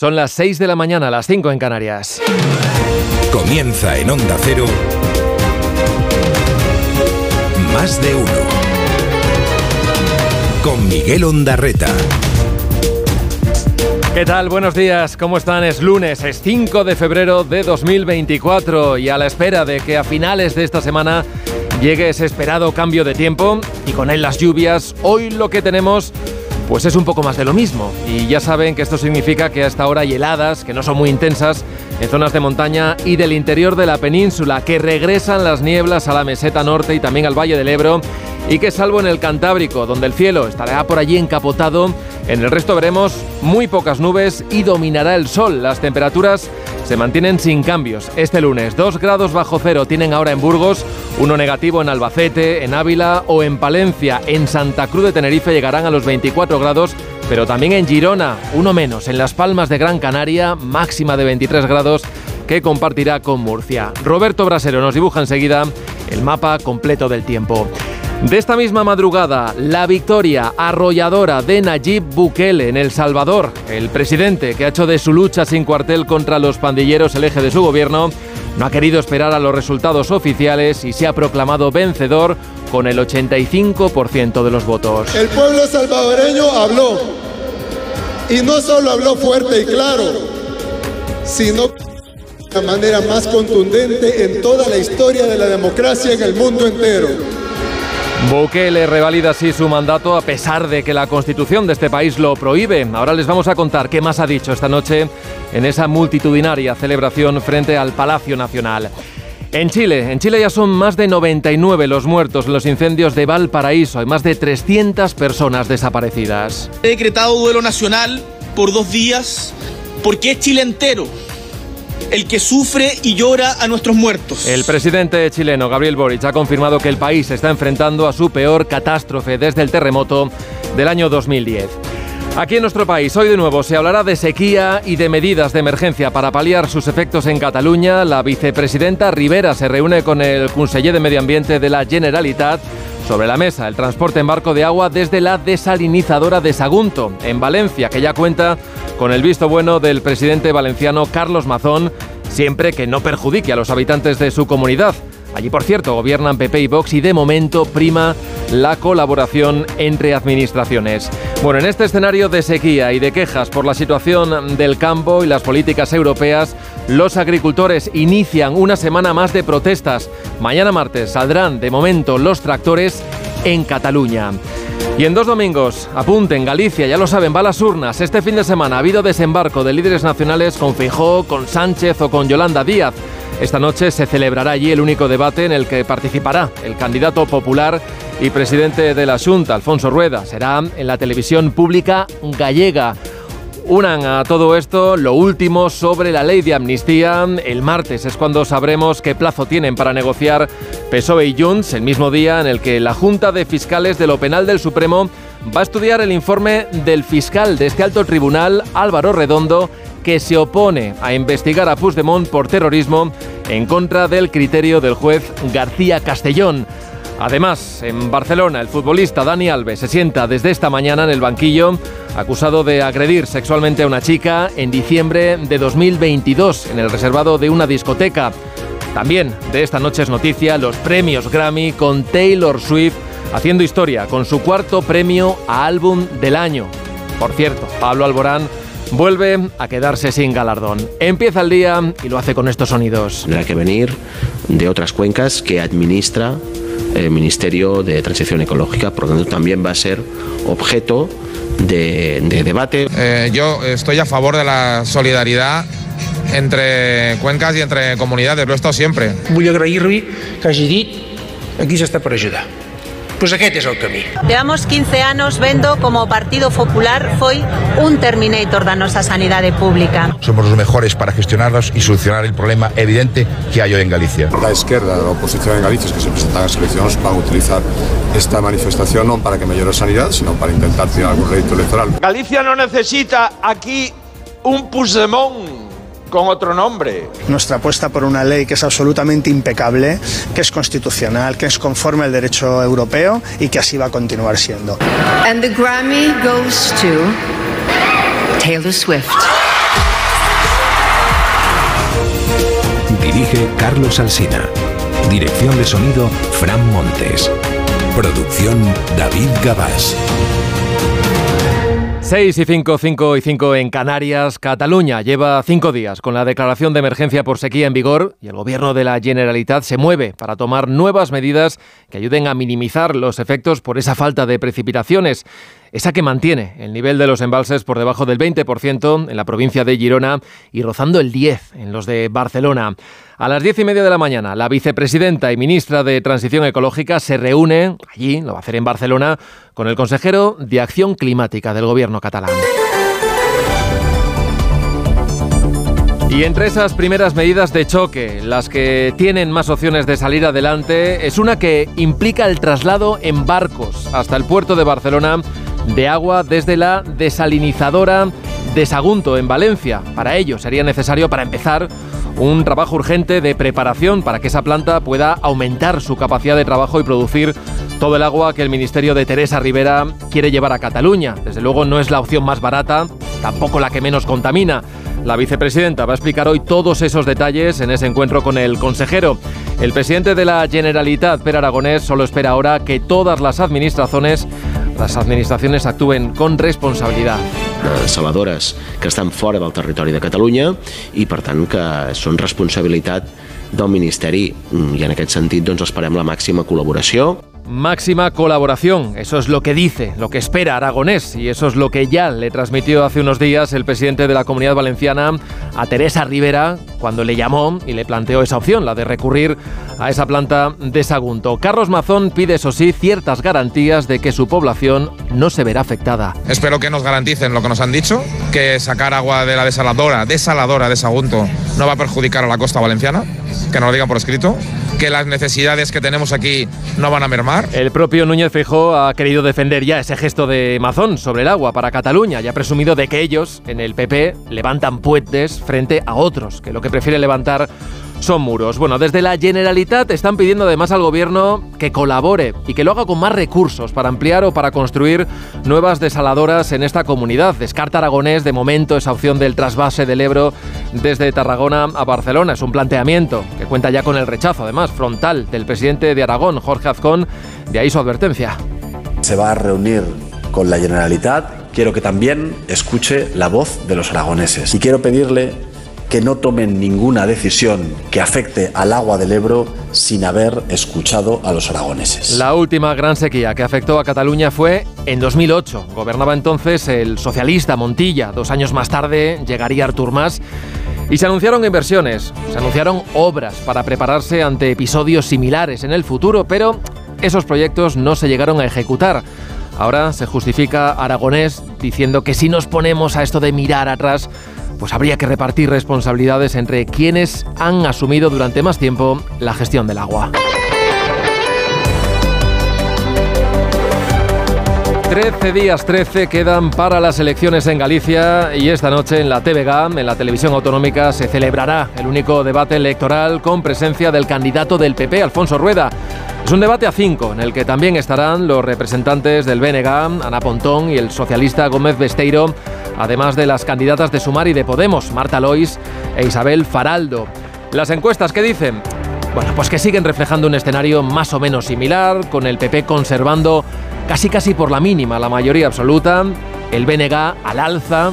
Son las 6 de la mañana, las 5 en Canarias. Comienza en Onda Cero. Más de uno. Con Miguel Ondarreta. ¿Qué tal? Buenos días, ¿cómo están? Es lunes, es 5 de febrero de 2024 y a la espera de que a finales de esta semana llegue ese esperado cambio de tiempo y con él las lluvias, hoy lo que tenemos pues es un poco más de lo mismo. Y ya saben que esto significa que hasta ahora hay heladas, que no son muy intensas, en zonas de montaña y del interior de la península, que regresan las nieblas a la meseta norte y también al Valle del Ebro, y que salvo en el Cantábrico, donde el cielo estará por allí encapotado, en el resto veremos muy pocas nubes y dominará el sol. Las temperaturas se mantienen sin cambios. Este lunes, 2 grados bajo cero tienen ahora en Burgos, uno negativo en Albacete, en Ávila o en Palencia. En Santa Cruz de Tenerife llegarán a los 24 grados, pero también en Girona, uno menos. En Las Palmas de Gran Canaria, máxima de 23 grados que compartirá con Murcia. Roberto Brasero nos dibuja enseguida el mapa completo del tiempo. De esta misma madrugada, la victoria arrolladora de Nayib Bukele en El Salvador, el presidente que ha hecho de su lucha sin cuartel contra los pandilleros el eje de su gobierno, no ha querido esperar a los resultados oficiales y se ha proclamado vencedor con el 85% de los votos. El pueblo salvadoreño habló y no solo habló fuerte y claro, sino de la manera más contundente en toda la historia de la democracia en el mundo entero. Bukele revalida así su mandato a pesar de que la constitución de este país lo prohíbe. Ahora les vamos a contar qué más ha dicho esta noche en esa multitudinaria celebración frente al Palacio Nacional. En Chile, en Chile ya son más de 99 los muertos en los incendios de Valparaíso. Hay más de 300 personas desaparecidas. He decretado duelo nacional por dos días porque es Chile entero el que sufre y llora a nuestros muertos. El presidente chileno Gabriel Boric ha confirmado que el país está enfrentando a su peor catástrofe desde el terremoto del año 2010. Aquí en nuestro país, hoy de nuevo, se hablará de sequía y de medidas de emergencia para paliar sus efectos en Cataluña. La vicepresidenta Rivera se reúne con el conseller de Medio Ambiente de la Generalitat. Sobre la mesa, el transporte en barco de agua desde la desalinizadora de Sagunto, en Valencia, que ya cuenta con el visto bueno del presidente valenciano Carlos Mazón, siempre que no perjudique a los habitantes de su comunidad. Allí, por cierto, gobiernan PP y Vox y de momento prima la colaboración entre administraciones. Bueno, en este escenario de sequía y de quejas por la situación del campo y las políticas europeas, los agricultores inician una semana más de protestas. Mañana martes saldrán de momento los tractores en Cataluña. Y en dos domingos, apunten, Galicia, ya lo saben, va a las urnas. Este fin de semana ha habido desembarco de líderes nacionales con Feijó, con Sánchez o con Yolanda Díaz. Esta noche se celebrará allí el único debate en el que participará el candidato popular y presidente de la Junta, Alfonso Rueda. Será en la televisión pública gallega. Unan a todo esto lo último sobre la ley de amnistía. El martes es cuando sabremos qué plazo tienen para negociar PSOE y Junts, el mismo día en el que la Junta de Fiscales de lo Penal del Supremo va a estudiar el informe del fiscal de este alto tribunal, Álvaro Redondo, que se opone a investigar a Puigdemont por terrorismo en contra del criterio del juez García Castellón. Además, en Barcelona, el futbolista Dani Alves se sienta desde esta mañana en el banquillo acusado de agredir sexualmente a una chica en diciembre de 2022 en el reservado de una discoteca. También de esta noche es noticia los premios Grammy con Taylor Swift haciendo historia con su cuarto premio a álbum del año. Por cierto, Pablo Alborán vuelve a quedarse sin galardón. Empieza el día y lo hace con estos sonidos. Tendrá que venir de otras cuencas que administra el Ministerio de Transición Ecológica, por lo tanto también va a ser objeto de, de debate. Eh, yo estoy a favor de la solidaridad entre cuencas y entre comunidades, lo he estado siempre. Vull agrair-li que hagi dit aquí s'està per ajudar. Pues aquest és el camí. Llevamos 15 anos vendo como Partido Popular foi un terminator da nosa sanidade pública. Somos los mejores para gestionarlos y solucionar el problema evidente que hay hoy en Galicia. La izquierda, la oposición en Galicia, que se presentan a elecciones, van a utilizar esta manifestación no para que mejore la sanidad, sino para intentar tirar algún rédito electoral. Galicia no necesita aquí un Puigdemont con otro nombre. Nuestra apuesta por una ley que es absolutamente impecable, que es constitucional, que es conforme al derecho europeo y que así va a continuar siendo. And the Grammy goes to Taylor Swift. Dirige Carlos Alsina. Dirección de sonido Fran Montes. Producción David Gabás. 6 y 5, 5 y 5 en Canarias. Cataluña lleva cinco días con la declaración de emergencia por sequía en vigor y el gobierno de la Generalitat se mueve para tomar nuevas medidas que ayuden a minimizar los efectos por esa falta de precipitaciones. Esa que mantiene el nivel de los embalses por debajo del 20% en la provincia de Girona y rozando el 10% en los de Barcelona. A las diez y media de la mañana, la vicepresidenta y ministra de Transición Ecológica se reúne allí, lo va a hacer en Barcelona, con el consejero de Acción Climática del gobierno catalán. Y entre esas primeras medidas de choque, las que tienen más opciones de salir adelante, es una que implica el traslado en barcos hasta el puerto de Barcelona de agua desde la desalinizadora de Sagunto en Valencia. Para ello sería necesario, para empezar, un trabajo urgente de preparación para que esa planta pueda aumentar su capacidad de trabajo y producir todo el agua que el Ministerio de Teresa Rivera quiere llevar a Cataluña. Desde luego no es la opción más barata, tampoco la que menos contamina. La vicepresidenta va a explicar hoy todos esos detalles en ese encuentro con el consejero. El presidente de la Generalitat, Per Aragonés, solo espera ahora que todas las administraciones, las administraciones actúen con responsabilidad. Saladores que estan fora del territori de Catalunya i per tant que són responsabilitat del Ministeri i en aquest sentit doncs esperem la màxima col·laboració Máxima colaboración, eso es lo que dice, lo que espera Aragonés y eso es lo que ya le transmitió hace unos días el presidente de la Comunidad Valenciana a Teresa Rivera cuando le llamó y le planteó esa opción, la de recurrir a esa planta de Sagunto. Carlos Mazón pide, eso sí, ciertas garantías de que su población no se verá afectada. Espero que nos garanticen lo que nos han dicho, que sacar agua de la desaladora, desaladora de Sagunto, no va a perjudicar a la costa valenciana, que nos lo digan por escrito, que las necesidades que tenemos aquí no van a mermar. El propio Núñez Feijóo ha querido defender ya ese gesto de Mazón sobre el agua para Cataluña y ha presumido de que ellos, en el PP, levantan puentes frente a otros, que lo que prefiere levantar son muros. Bueno, desde la Generalitat están pidiendo además al gobierno que colabore y que lo haga con más recursos para ampliar o para construir nuevas desaladoras en esta comunidad. Descarta Aragonés de momento esa opción del trasvase del Ebro desde Tarragona a Barcelona. Es un planteamiento que cuenta ya con el rechazo, además, frontal del presidente de Aragón, Jorge Azcón. De ahí su advertencia. Se va a reunir con la Generalitat. Quiero que también escuche la voz de los aragoneses. Y quiero pedirle que no tomen ninguna decisión que afecte al agua del Ebro sin haber escuchado a los aragoneses. La última gran sequía que afectó a Cataluña fue en 2008. Gobernaba entonces el socialista Montilla. Dos años más tarde llegaría Artur Mas. Y se anunciaron inversiones, se anunciaron obras para prepararse ante episodios similares en el futuro, pero esos proyectos no se llegaron a ejecutar. Ahora se justifica Aragonés diciendo que si nos ponemos a esto de mirar atrás, pues habría que repartir responsabilidades entre quienes han asumido durante más tiempo la gestión del agua. 13 días 13 quedan para las elecciones en Galicia y esta noche en la TVG, en la televisión autonómica, se celebrará el único debate electoral con presencia del candidato del PP, Alfonso Rueda. Es un debate a cinco, en el que también estarán los representantes del BNG, Ana Pontón y el socialista Gómez Besteiro, además de las candidatas de Sumar y de Podemos, Marta Lois e Isabel Faraldo. Las encuestas, ¿qué dicen? Bueno, pues que siguen reflejando un escenario más o menos similar, con el PP conservando casi casi por la mínima la mayoría absoluta, el BNG al alza,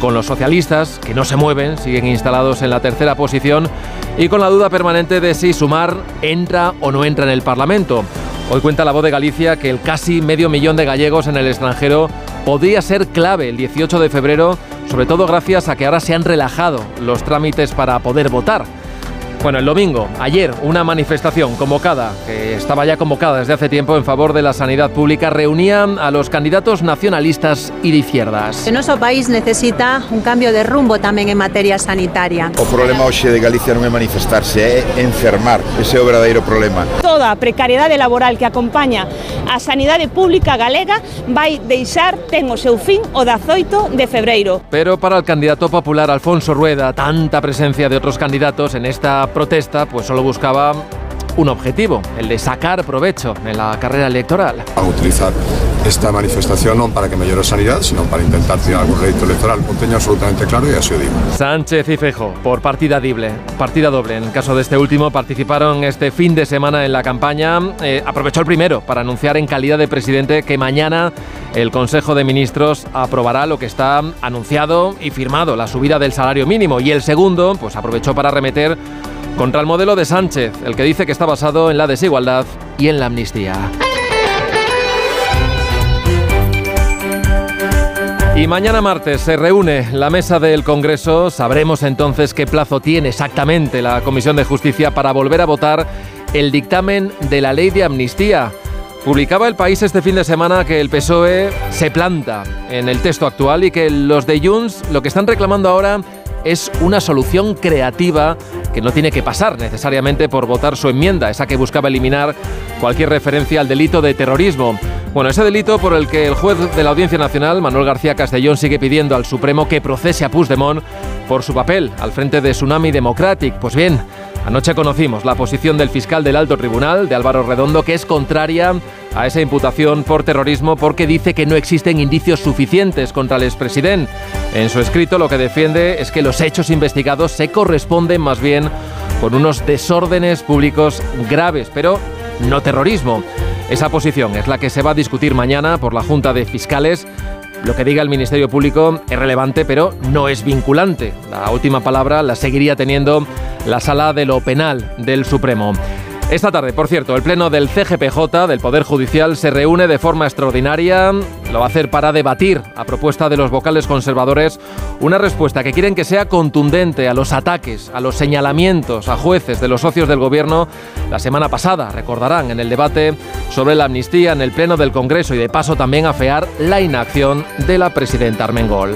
con los socialistas, que no se mueven, siguen instalados en la tercera posición, y con la duda permanente de si Sumar entra o no entra en el Parlamento. Hoy cuenta la voz de Galicia que el casi medio millón de gallegos en el extranjero podría ser clave el 18 de febrero, sobre todo gracias a que ahora se han relajado los trámites para poder votar. Bueno, el domingo, ayer, una manifestación convocada, que estaba ya convocada desde hace tiempo en favor de la sanidad pública, reunía a los candidatos nacionalistas y de izquierdas. Que nuestro país necesita un cambio de rumbo también en materia sanitaria. O problema hoxe de Galicia non é manifestarse, é enfermar. Ese é o verdadeiro problema. Toda a precariedade laboral que acompaña a sanidade pública galega vai deixar, ten o seu fin, o 18 de febreiro. Pero para el candidato popular Alfonso Rueda, tanta presencia de otros candidatos en esta protesta pues solo buscaba un objetivo, el de sacar provecho en la carrera electoral. A utilizar esta manifestación non para que mellore a sanidade, sino para intentar tirar algún rédito electoral. Lo teño absolutamente claro e así o digo. Sánchez y Fejo, por partida doble, partida doble. En el caso de este último, participaron este fin de semana en la campaña. Eh, aprovechó el primero para anunciar en calidad de presidente que mañana el Consejo de Ministros aprobará lo que está anunciado y firmado, la subida del salario mínimo. Y el segundo, pues aprovechó para remeter contra el modelo de Sánchez, el que dice que está basado en la desigualdad y en la amnistía. Y mañana martes se reúne la mesa del Congreso. Sabremos entonces qué plazo tiene exactamente la Comisión de Justicia para volver a votar el dictamen de la ley de amnistía. Publicaba el país este fin de semana que el PSOE se planta en el texto actual y que los de Junts lo que están reclamando ahora es una solución creativa que no tiene que pasar necesariamente por votar su enmienda, esa que buscaba eliminar cualquier referencia al delito de terrorismo. Bueno, ese delito por el que el juez de la Audiencia Nacional, Manuel García Castellón, sigue pidiendo al Supremo que procese a Puigdemont por su papel al frente de Tsunami Democratic. Pues bien, anoche conocimos la posición del fiscal del Alto Tribunal, de Álvaro Redondo, que es contraria a esa imputación por terrorismo porque dice que no existen indicios suficientes contra el expresidente. En su escrito lo que defiende es que los hechos investigados se corresponden más bien con unos desórdenes públicos graves, pero no terrorismo. Esa posición es la que se va a discutir mañana por la Junta de Fiscales. Lo que diga el Ministerio Público es relevante, pero no es vinculante. La última palabra la seguiría teniendo la Sala de lo Penal del Supremo. Esta tarde, por cierto, el Pleno del CGPJ, del Poder Judicial, se reúne de forma extraordinaria. Lo va a hacer para debatir, a propuesta de los vocales conservadores, una respuesta que quieren que sea contundente a los ataques, a los señalamientos a jueces de los socios del Gobierno la semana pasada, recordarán, en el debate sobre la amnistía en el Pleno del Congreso y de paso también afear la inacción de la presidenta Armengol.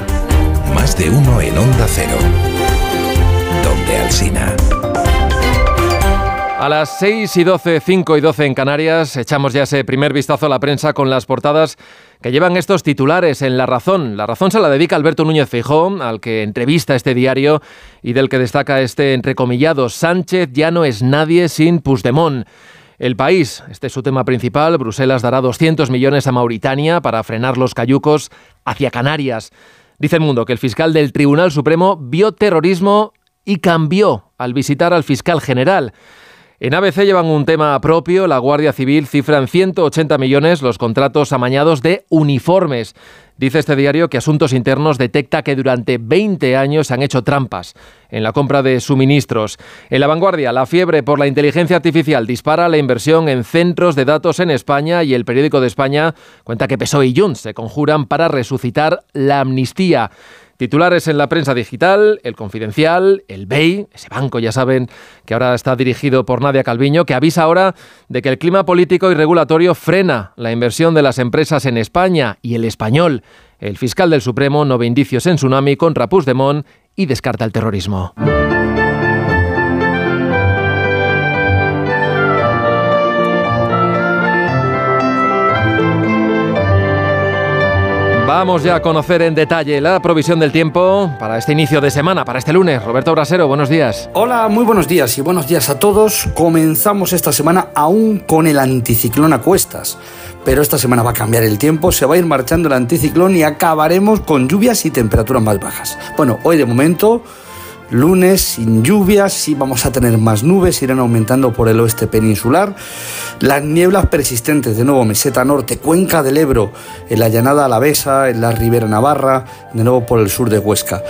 Más de uno en Onda Cero. Donde Alsina. A las 6 y 12, 5 y 12 en Canarias, echamos ya ese primer vistazo a la prensa con las portadas que llevan estos titulares en La Razón. La Razón se la dedica Alberto Núñez Feijóo, al que entrevista este diario y del que destaca este entrecomillado Sánchez ya no es nadie sin Puigdemont. El país, este es su tema principal, Bruselas dará 200 millones a Mauritania para frenar los cayucos hacia Canarias. Dice el mundo que el fiscal del Tribunal Supremo vio terrorismo y cambió al visitar al fiscal general. En ABC llevan un tema propio. La Guardia Civil cifra en 180 millones los contratos amañados de uniformes. Dice este diario que Asuntos Internos detecta que durante 20 años han hecho trampas en la compra de suministros. En la vanguardia, la fiebre por la inteligencia artificial dispara la inversión en centros de datos en España y el periódico de España cuenta que PSOE y Junts se conjuran para resucitar la amnistía. Titulares en la prensa digital, El Confidencial, el BEI, ese banco ya saben que ahora está dirigido por Nadia Calviño, que avisa ahora de que el clima político y regulatorio frena la inversión de las empresas en España y el español. El fiscal del Supremo no ve indicios en tsunami contra Puigdemont y descarta el terrorismo. Vamos ya a conocer en detalle la provisión del tiempo para este inicio de semana, para este lunes. Roberto Brasero, buenos días. Hola, muy buenos días y buenos días a todos. Comenzamos esta semana aún con el anticiclón a cuestas. Pero esta semana va a cambiar el tiempo, se va a ir marchando el anticiclón y acabaremos con lluvias y temperaturas más bajas. Bueno, hoy de momento Lunes sin lluvias, sí vamos a tener más nubes, irán aumentando por el oeste peninsular. Las nieblas persistentes, de nuevo meseta norte, cuenca del Ebro, en la llanada alavesa, en la ribera navarra, de nuevo por el sur de Huesca.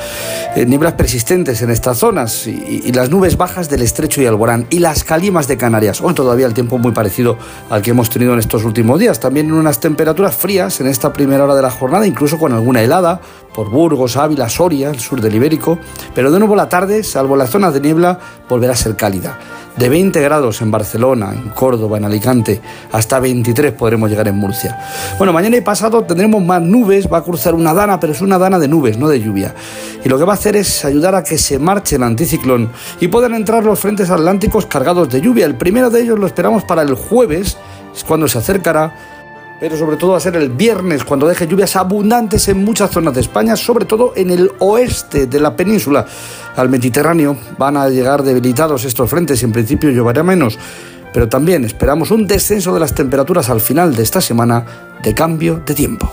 Eh, nieblas persistentes en estas zonas y, las nubes bajas del estrecho y Alborán y las calimas de Canarias. Hoy todavía el tiempo muy parecido al que hemos tenido en estos últimos días. También unas temperaturas frías en esta primera hora de la jornada, incluso con alguna helada por Burgos, Ávila, Soria, el sur del Ibérico. Pero de nuevo la tarde, salvo las zonas de niebla, volverá a ser cálida. De 20 grados en Barcelona, en Córdoba, en Alicante, hasta 23 podremos llegar en Murcia. Bueno, mañana y pasado tendremos más nubes, va a cruzar una dana, pero es una dana de nubes, no de lluvia. Y lo que va a hacer es ayudar a que se marche el anticiclón y puedan entrar los frentes atlánticos cargados de lluvia. El primero de ellos lo esperamos para el jueves, es cuando se acercará pero sobre todo va a ser el viernes cuando deje lluvias abundantes en muchas zonas de España, sobre todo en el oeste de la península. Al Mediterráneo van a llegar debilitados estos frentes y en principio lloverá menos. pero también esperamos un descenso de las temperaturas al final de esta semana de cambio de tiempo.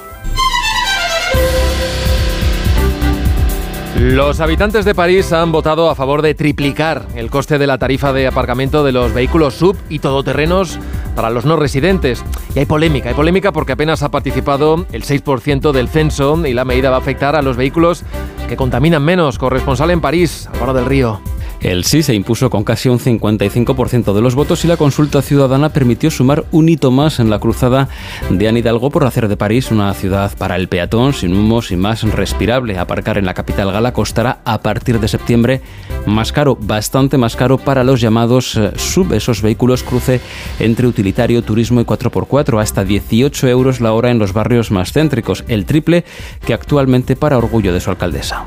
Los habitantes de París han votado a favor de triplicar el coste de la tarifa de aparcamiento de los vehículos sub y todoterrenos para los no residentes. Y hay polémica, hay polémica porque apenas ha participado el 6% del censo y la medida va a afectar a los vehículos que contaminan menos. Corresponsal en París, Álvaro del Río. El sí se impuso con casi un 55% de los votos y la consulta ciudadana permitió sumar un hito más en la cruzada de Anne Hidalgo por hacer de París una ciudad para el peatón, sin humos y más respirable. Aparcar en la capital gala costará a partir de septiembre más caro, bastante más caro para los llamados eh, sub, esos vehículos cruce entre utilitario, turismo y 4x4, hasta 18 euros la hora en los barrios más céntricos, el triple que actualmente para orgullo de su alcaldesa.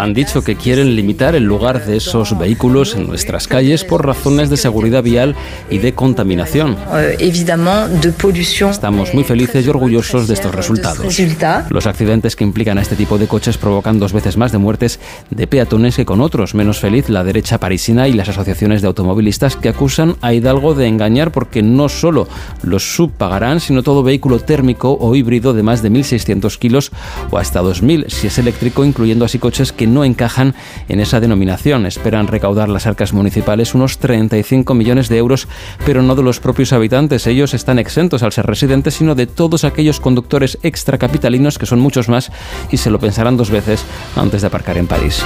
Han dicho que quieren limitar el lugar de esos vehículos en nuestras calles por razones de seguridad vial y de contaminación. Estamos muy felices y orgullosos de estos resultados. Los accidentes que implican a este tipo de coches provocan dos veces más de muertes de peatones que con otros. Menos feliz la derecha parisina y las asociaciones de automovilistas que acusan a Hidalgo de engañar porque no solo los sub pagarán, sino todo vehículo térmico o híbrido de más de 1.600 kilos o hasta 2.000 si es eléctrico, incluyendo así coches que no encajan en esa denominación Esperan recaudar las arcas municipales unos 35 millones de euros, pero no de los propios habitantes. Ellos están exentos al ser residentes, sino de todos aquellos conductores extracapitalinos, que son muchos más, y se lo pensarán dos veces antes de aparcar en París.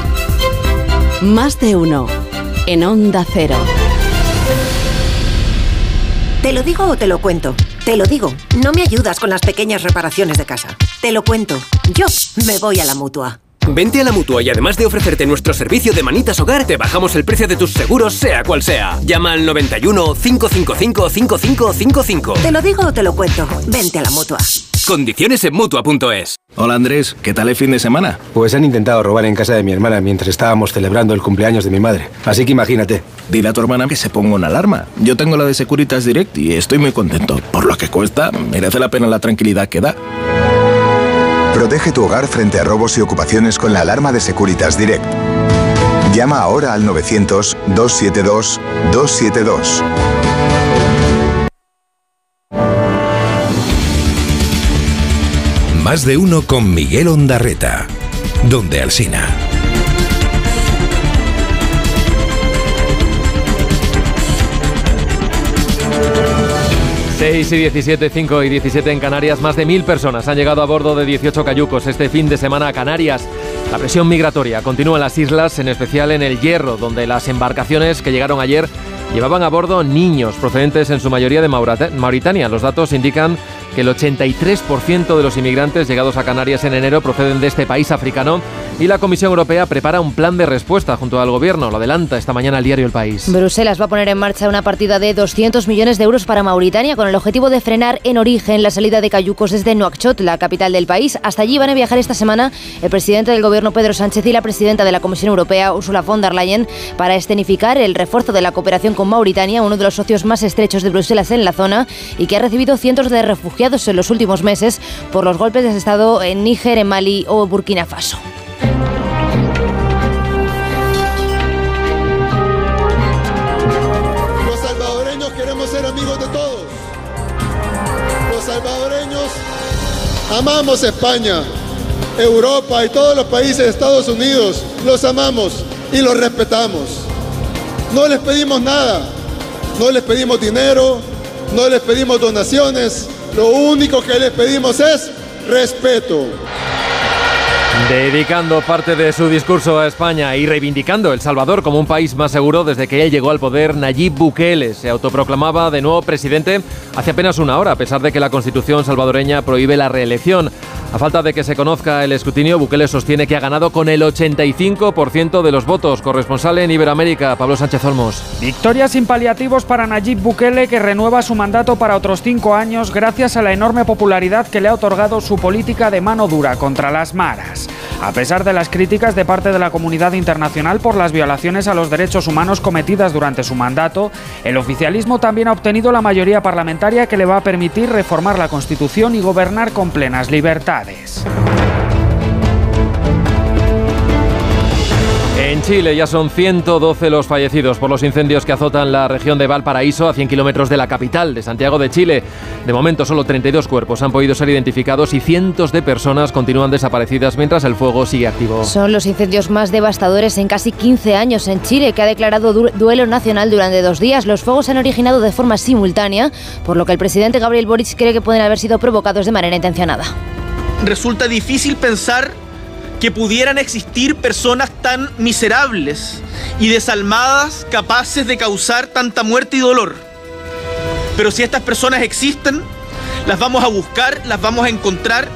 Más de uno. En Onda Cero. ¿Te lo digo o te lo cuento? Te lo digo, no me ayudas con las pequeñas reparaciones de casa. Te lo cuento, yo me voy a la mutua. Vente a la mutua y además de ofrecerte nuestro servicio de manitas hogar, te bajamos el precio de tus seguros, sea cual sea. Llama al 91 555 5555. Te lo digo o te lo cuento. Vente a la mutua. Condiciones en mutua.es. Hola Andrés, ¿qué tal el fin de semana? Pues han intentado robar en casa de mi hermana mientras estábamos celebrando el cumpleaños de mi madre. Así que imagínate. Dile a tu hermana que se ponga una alarma. Yo tengo la de Securitas Direct y estoy muy contento. Por lo que cuesta, merece la pena la tranquilidad que da. Protege tu hogar frente a robos y ocupaciones con la alarma de Securitas Direct. Llama ahora al 900-272-272. Más de uno con Miguel Ondarreta. Donde Alsina. 6 y 17, 5 y 17 en Canarias, más de mil personas han llegado a bordo de 18 cayucos este fin de semana a Canarias. La presión migratoria continúa en las islas, en especial en el Hierro, donde las embarcaciones que llegaron ayer llevaban a bordo niños procedentes en su mayoría de Mauritania. Los datos indican que el 83% de los inmigrantes llegados a Canarias en enero proceden de este país africano y la Comisión Europea prepara un plan de respuesta junto al Gobierno. Lo adelanta esta mañana el diario El País. Bruselas va a poner en marcha una partida de 200 millones de euros para Mauritania con el objetivo de frenar en origen la salida de cayucos desde Nouakchott, la capital del país. Hasta allí van a viajar esta semana el presidente del Gobierno Pedro Sánchez y la presidenta de la Comisión Europea Ursula von der Leyen para escenificar el refuerzo de la cooperación con Mauritania, uno de los socios más estrechos de Bruselas en la zona y que ha recibido cientos de refugiados en los últimos meses por los golpes de Estado en Níger, en Mali o Burkina Faso. Los salvadoreños queremos ser amigos de todos. Los salvadoreños amamos España, Europa y todos los países de Estados Unidos. Los amamos y los respetamos. No les pedimos nada, no les pedimos dinero, no les pedimos donaciones, lo único que les pedimos es respeto. Dedicando parte de su discurso a España y reivindicando El Salvador como un país más seguro desde que él llegó al poder, Nayib Bukele se autoproclamaba de nuevo presidente hace apenas una hora, a pesar de que la constitución salvadoreña prohíbe la reelección. A falta de que se conozca el escrutinio, Bukele sostiene que ha ganado con el 85% de los votos. Corresponsal en Iberoamérica, Pablo Sánchez Olmos. Victoria sin paliativos para Nayib Bukele, que renueva su mandato para otros cinco años gracias a la enorme popularidad que le ha otorgado su política de mano dura contra las maras. A pesar de las críticas de parte de la comunidad internacional por las violaciones a los derechos humanos cometidas durante su mandato, el oficialismo también ha obtenido la mayoría parlamentaria que le va a permitir reformar la Constitución y gobernar con plenas libertades. En Chile ya son 112 los fallecidos por los incendios que azotan la región de Valparaíso, a 100 kilómetros de la capital, de Santiago de Chile. De momento, solo 32 cuerpos han podido ser identificados y cientos de personas continúan desaparecidas mientras el fuego sigue activo. Son los incendios más devastadores en casi 15 años en Chile, que ha declarado duelo nacional durante dos días. Los fuegos se han originado de forma simultánea, por lo que el presidente Gabriel Boric cree que pueden haber sido provocados de manera intencionada. Resulta difícil pensar que pudieran existir personas tan miserables y desalmadas capaces de causar tanta muerte y dolor. Pero si estas personas existen, las vamos a buscar, las vamos a encontrar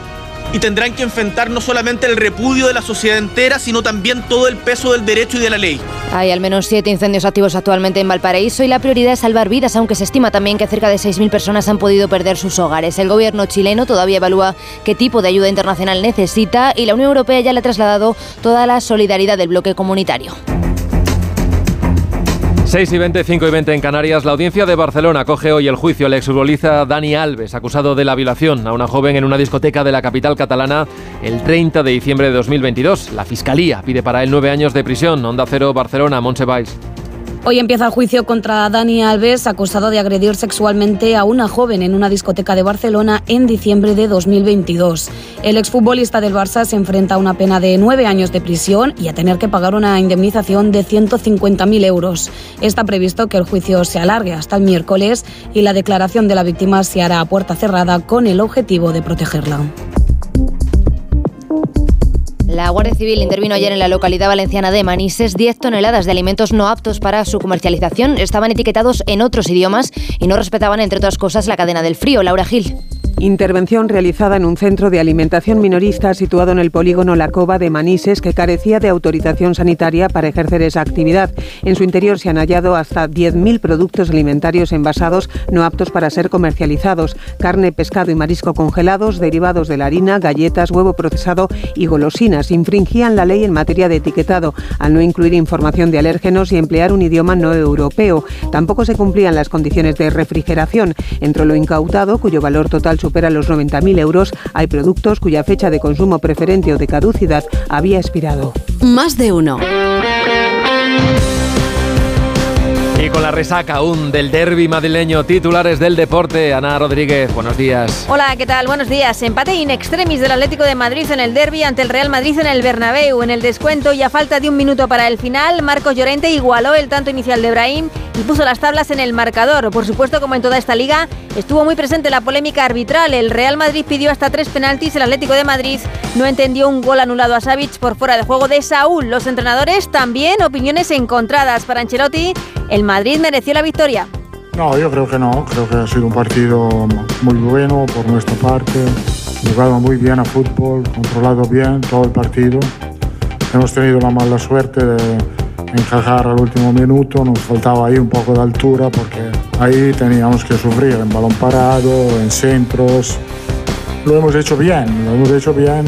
y tendrán que enfrentar no solamente el repudio de la sociedad entera, sino también todo el peso del derecho y de la ley. Hay al menos siete incendios activos actualmente en Valparaíso y la prioridad es salvar vidas, aunque se estima también que cerca de 6.000 personas han podido perder sus hogares. El gobierno chileno todavía evalúa qué tipo de ayuda internacional necesita y la Unión Europea ya le ha trasladado toda la solidaridad del bloque comunitario. 6 y 20, 5 y 20 en Canarias. La audiencia de Barcelona coge hoy el juicio al exfutbolista Dani Alves, acusado de la violación a una joven en una discoteca de la capital catalana el 30 de diciembre de 2022. La fiscalía pide para él nueve años de prisión. Onda Cero, Barcelona, Montse Hoy empieza el juicio contra Dani Alves, acusado de agredir sexualmente a una joven en una discoteca de Barcelona en diciembre de 2022. El exfutbolista del Barça se enfrenta a una pena de nueve años de prisión y a tener que pagar una indemnización de 150.000 euros. Está previsto que el juicio se alargue hasta el miércoles y la declaración de la víctima se hará a puerta cerrada con el objetivo de protegerla. La Guardia Civil intervino ayer en la localidad valenciana de Manises. 10 toneladas de alimentos no aptos para su comercialización estaban etiquetados en otros idiomas y no respetaban, entre otras cosas, la cadena del frío. Laura Gil. Intervención realizada en un centro de alimentación minorista situado en el polígono La Cova de Manises que carecía de autorización sanitaria para ejercer esa actividad. En su interior se han hallado hasta 10.000 productos alimentarios envasados no aptos para ser comercializados. Carne, pescado y marisco congelados, derivados de la harina, galletas, huevo procesado y golosinas. Infringían la ley en materia de etiquetado al no incluir información de alérgenos y emplear un idioma no europeo. Tampoco se cumplían las condiciones de refrigeración. Entre lo incautado, cuyo valor total supera los 90.000 euros, hay productos cuya fecha de consumo preferente o de caducidad había expirado. Más de uno. Y con la resaca aún del derby madrileño, titulares del deporte, Ana Rodríguez, buenos días. Hola, ¿qué tal? Buenos días. Empate in extremis del Atlético de Madrid en el derby ante el Real Madrid en el Bernabéu. En el descuento y a falta de un minuto para el final, Marcos Llorente igualó el tanto inicial de Brahim y puso las tablas en el marcador. Por supuesto, como en toda esta liga, estuvo muy presente la polémica arbitral. El Real Madrid pidió hasta tres penaltis, el Atlético de Madrid no entendió un gol anulado a Savic por fuera de juego de Saúl. Los entrenadores también opiniones encontradas. Para Ancelotti, el Madrid mereció la victoria. No, yo creo que no. Creo que ha sido un partido muy bueno por nuestra parte. Jugado muy bien a fútbol, controlado bien todo el partido. Hemos tenido la mala suerte de encajar al último minuto. Nos faltaba ahí un poco de altura porque ahí teníamos que sufrir en balón parado, en centros. Lo hemos hecho bien, lo hemos hecho bien.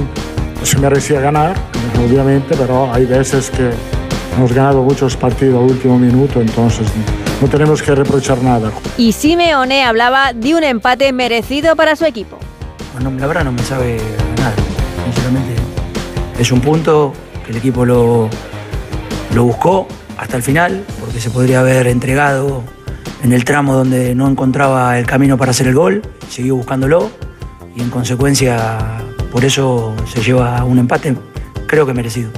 Se merecía ganar, obviamente, pero hay veces que hemos ganado muchos partidos al último minuto, entonces no tenemos que reprochar nada. Y Simeone hablaba de un empate merecido para su equipo. Bueno, la verdad no me sabe ganar, sinceramente. Es un punto que el equipo lo, lo buscó hasta el final, porque se podría haber entregado en el tramo donde no encontraba el camino para hacer el gol, siguió buscándolo y en consecuencia por eso se lleva un empate, creo que merecido.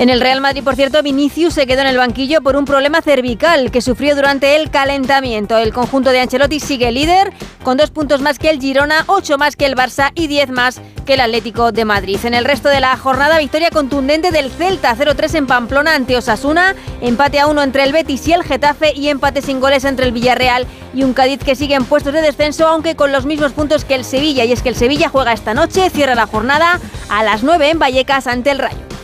En el Real Madrid, por cierto, Vinicius se quedó en el banquillo por un problema cervical que sufrió durante el calentamiento. El conjunto de Ancelotti sigue líder con dos puntos más que el Girona, ocho más que el Barça y diez más que el Atlético de Madrid. En el resto de la jornada, victoria contundente del Celta 0-3 en Pamplona ante Osasuna, empate a uno entre el Betis y el Getafe y empate sin goles entre el Villarreal y un Cádiz que sigue en puestos de descenso, aunque con los mismos puntos que el Sevilla. Y es que el Sevilla juega esta noche, cierra la jornada a las 9 en Vallecas ante el Rayo.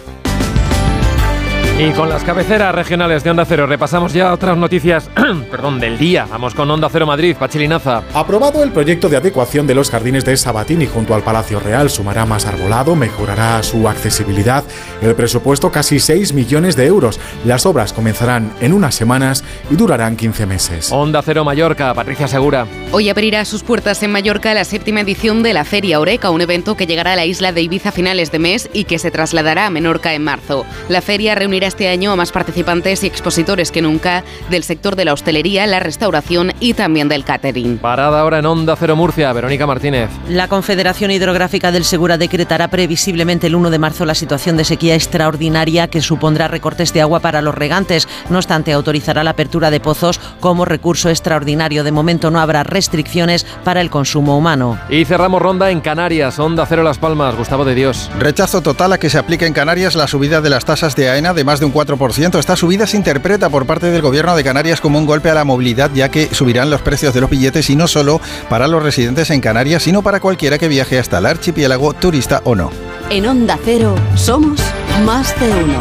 Y con las cabeceras regionales de Onda Cero repasamos ya otras noticias perdón, del día. Vamos con Onda Cero Madrid, Pachilinaza. Aprobado el proyecto de adecuación de los jardines de Sabatini junto al Palacio Real. Sumará más arbolado, mejorará su accesibilidad. El presupuesto casi 6 millones de euros. Las obras comenzarán en unas semanas y durarán 15 meses. Onda Cero Mallorca, Patricia Segura. Hoy abrirá sus puertas en Mallorca la séptima edición de la Feria Oreca, un evento que llegará a la isla de Ibiza a finales de mes y que se trasladará a Menorca en marzo. La feria reunirá este año a más participantes y expositores que nunca del sector de la hostelería, la restauración y también del catering. Parada ahora en Onda Cero Murcia, Verónica Martínez. La Confederación Hidrográfica del Segura decretará previsiblemente el 1 de marzo la situación de sequía extraordinaria que supondrá recortes de agua para los regantes. No obstante, autorizará la apertura de pozos como recurso extraordinario. De momento no habrá restricciones para el consumo humano. Y cerramos ronda en Canarias, Onda Cero Las Palmas, Gustavo de Dios. Rechazo total a que se aplique en Canarias la subida de las tasas de AENA de más de un 4%. Esta subida se interpreta por parte del gobierno de Canarias como un golpe a la movilidad, ya que subirán los precios de los billetes y no solo para los residentes en Canarias, sino para cualquiera que viaje hasta el archipiélago, turista o no. En Onda Cero somos más de uno.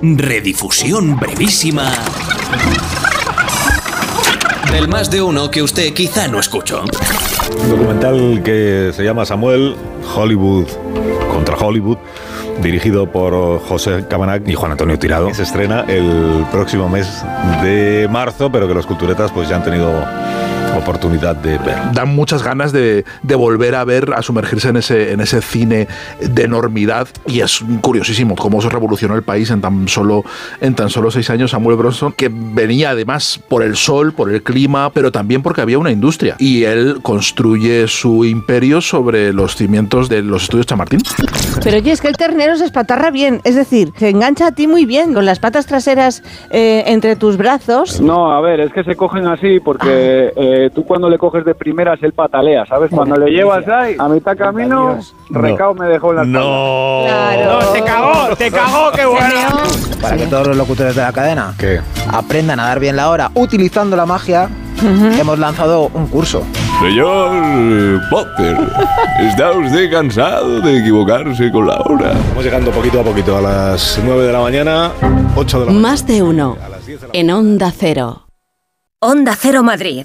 Redifusión brevísima del más de uno que usted quizá no escuchó. Un documental que se llama Samuel Hollywood contra Hollywood dirigido por José Cabanac y Juan Antonio Tirado. Se estrena el próximo mes de marzo, pero que los culturetas pues ya han tenido oportunidad de ver. Dan muchas ganas de, de, volver a ver, a sumergirse en ese, en ese cine de enormidad y es curiosísimo cómo se revolucionó el país en tan solo, en tan solo seis años Samuel Bronson, que venía además por el sol, por el clima, pero también porque había una industria y él construye su imperio sobre los cimientos de los estudios Chamartín. Pero oye, es que el ternero se espatarra bien, es decir, se engancha a ti muy bien con las patas traseras eh, entre tus brazos. No, a ver, es que se cogen así porque... Ah. Eh, tú cuando le coges de primeras él patalea, ¿sabes? Cuando le llevas ahí a mitad camino, recao me dejó en la No. no, se cagó, se cagó, qué bueno. Para que todos los locutores de la cadena ¿Qué? aprendan a dar bien la hora utilizando la magia, hemos lanzado un curso. Señor Potter, ¿está usted cansado de equivocarse con la hora? Estamos llegando poquito a poquito a las 9 de la mañana, 8 de la mañana. Más de uno. En Onda Cero. Onda Cero Madrid.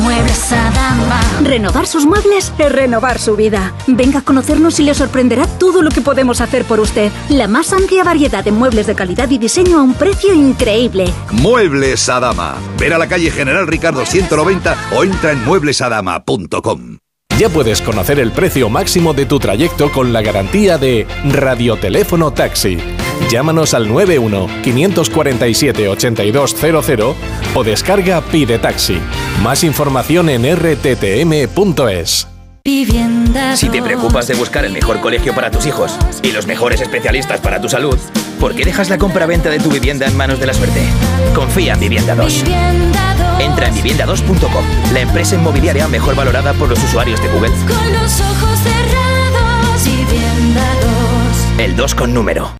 Muebles Adama. Renovar sus muebles es renovar su vida. Venga a conocernos y le sorprenderá todo lo que podemos hacer por usted. La más amplia variedad de muebles de calidad y diseño a un precio increíble. Muebles Adama. Ver a la calle General Ricardo 190 o entra en mueblesadama.com. Ya puedes conocer el precio máximo de tu trayecto con la garantía de Radioteléfono Taxi. Llámanos al 91-547-8200 o descarga Pide Taxi. Más información en rttm.es. Si te preocupas de buscar el mejor colegio para tus hijos y los mejores especialistas para tu salud, ¿por qué dejas la compra-venta de tu vivienda en manos de la suerte? Confía en Vivienda 2. Entra en vivienda2.com, la empresa inmobiliaria mejor valorada por los usuarios de Google. Con los ojos cerrados, Vivienda 2. El 2 con número.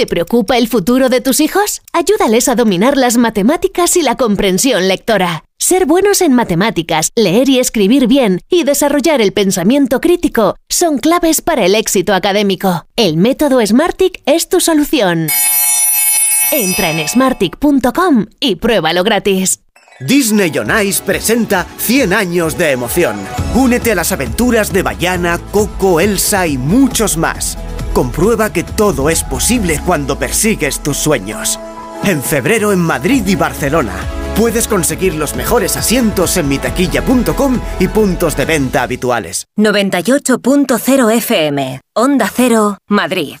¿Te preocupa el futuro de tus hijos? Ayúdales a dominar las matemáticas y la comprensión lectora. Ser buenos en matemáticas, leer y escribir bien y desarrollar el pensamiento crítico son claves para el éxito académico. El método Smartick es tu solución. Entra en smartick.com y pruébalo gratis. Disney on presenta 100 años de emoción. Únete a las aventuras de Bayana, Coco, Elsa y muchos más. Comprueba que todo es posible cuando persigues tus sueños. En febrero en Madrid y Barcelona. Puedes conseguir los mejores asientos en mitaquilla.com y puntos de venta habituales. 98.0 FM, Onda Cero, Madrid.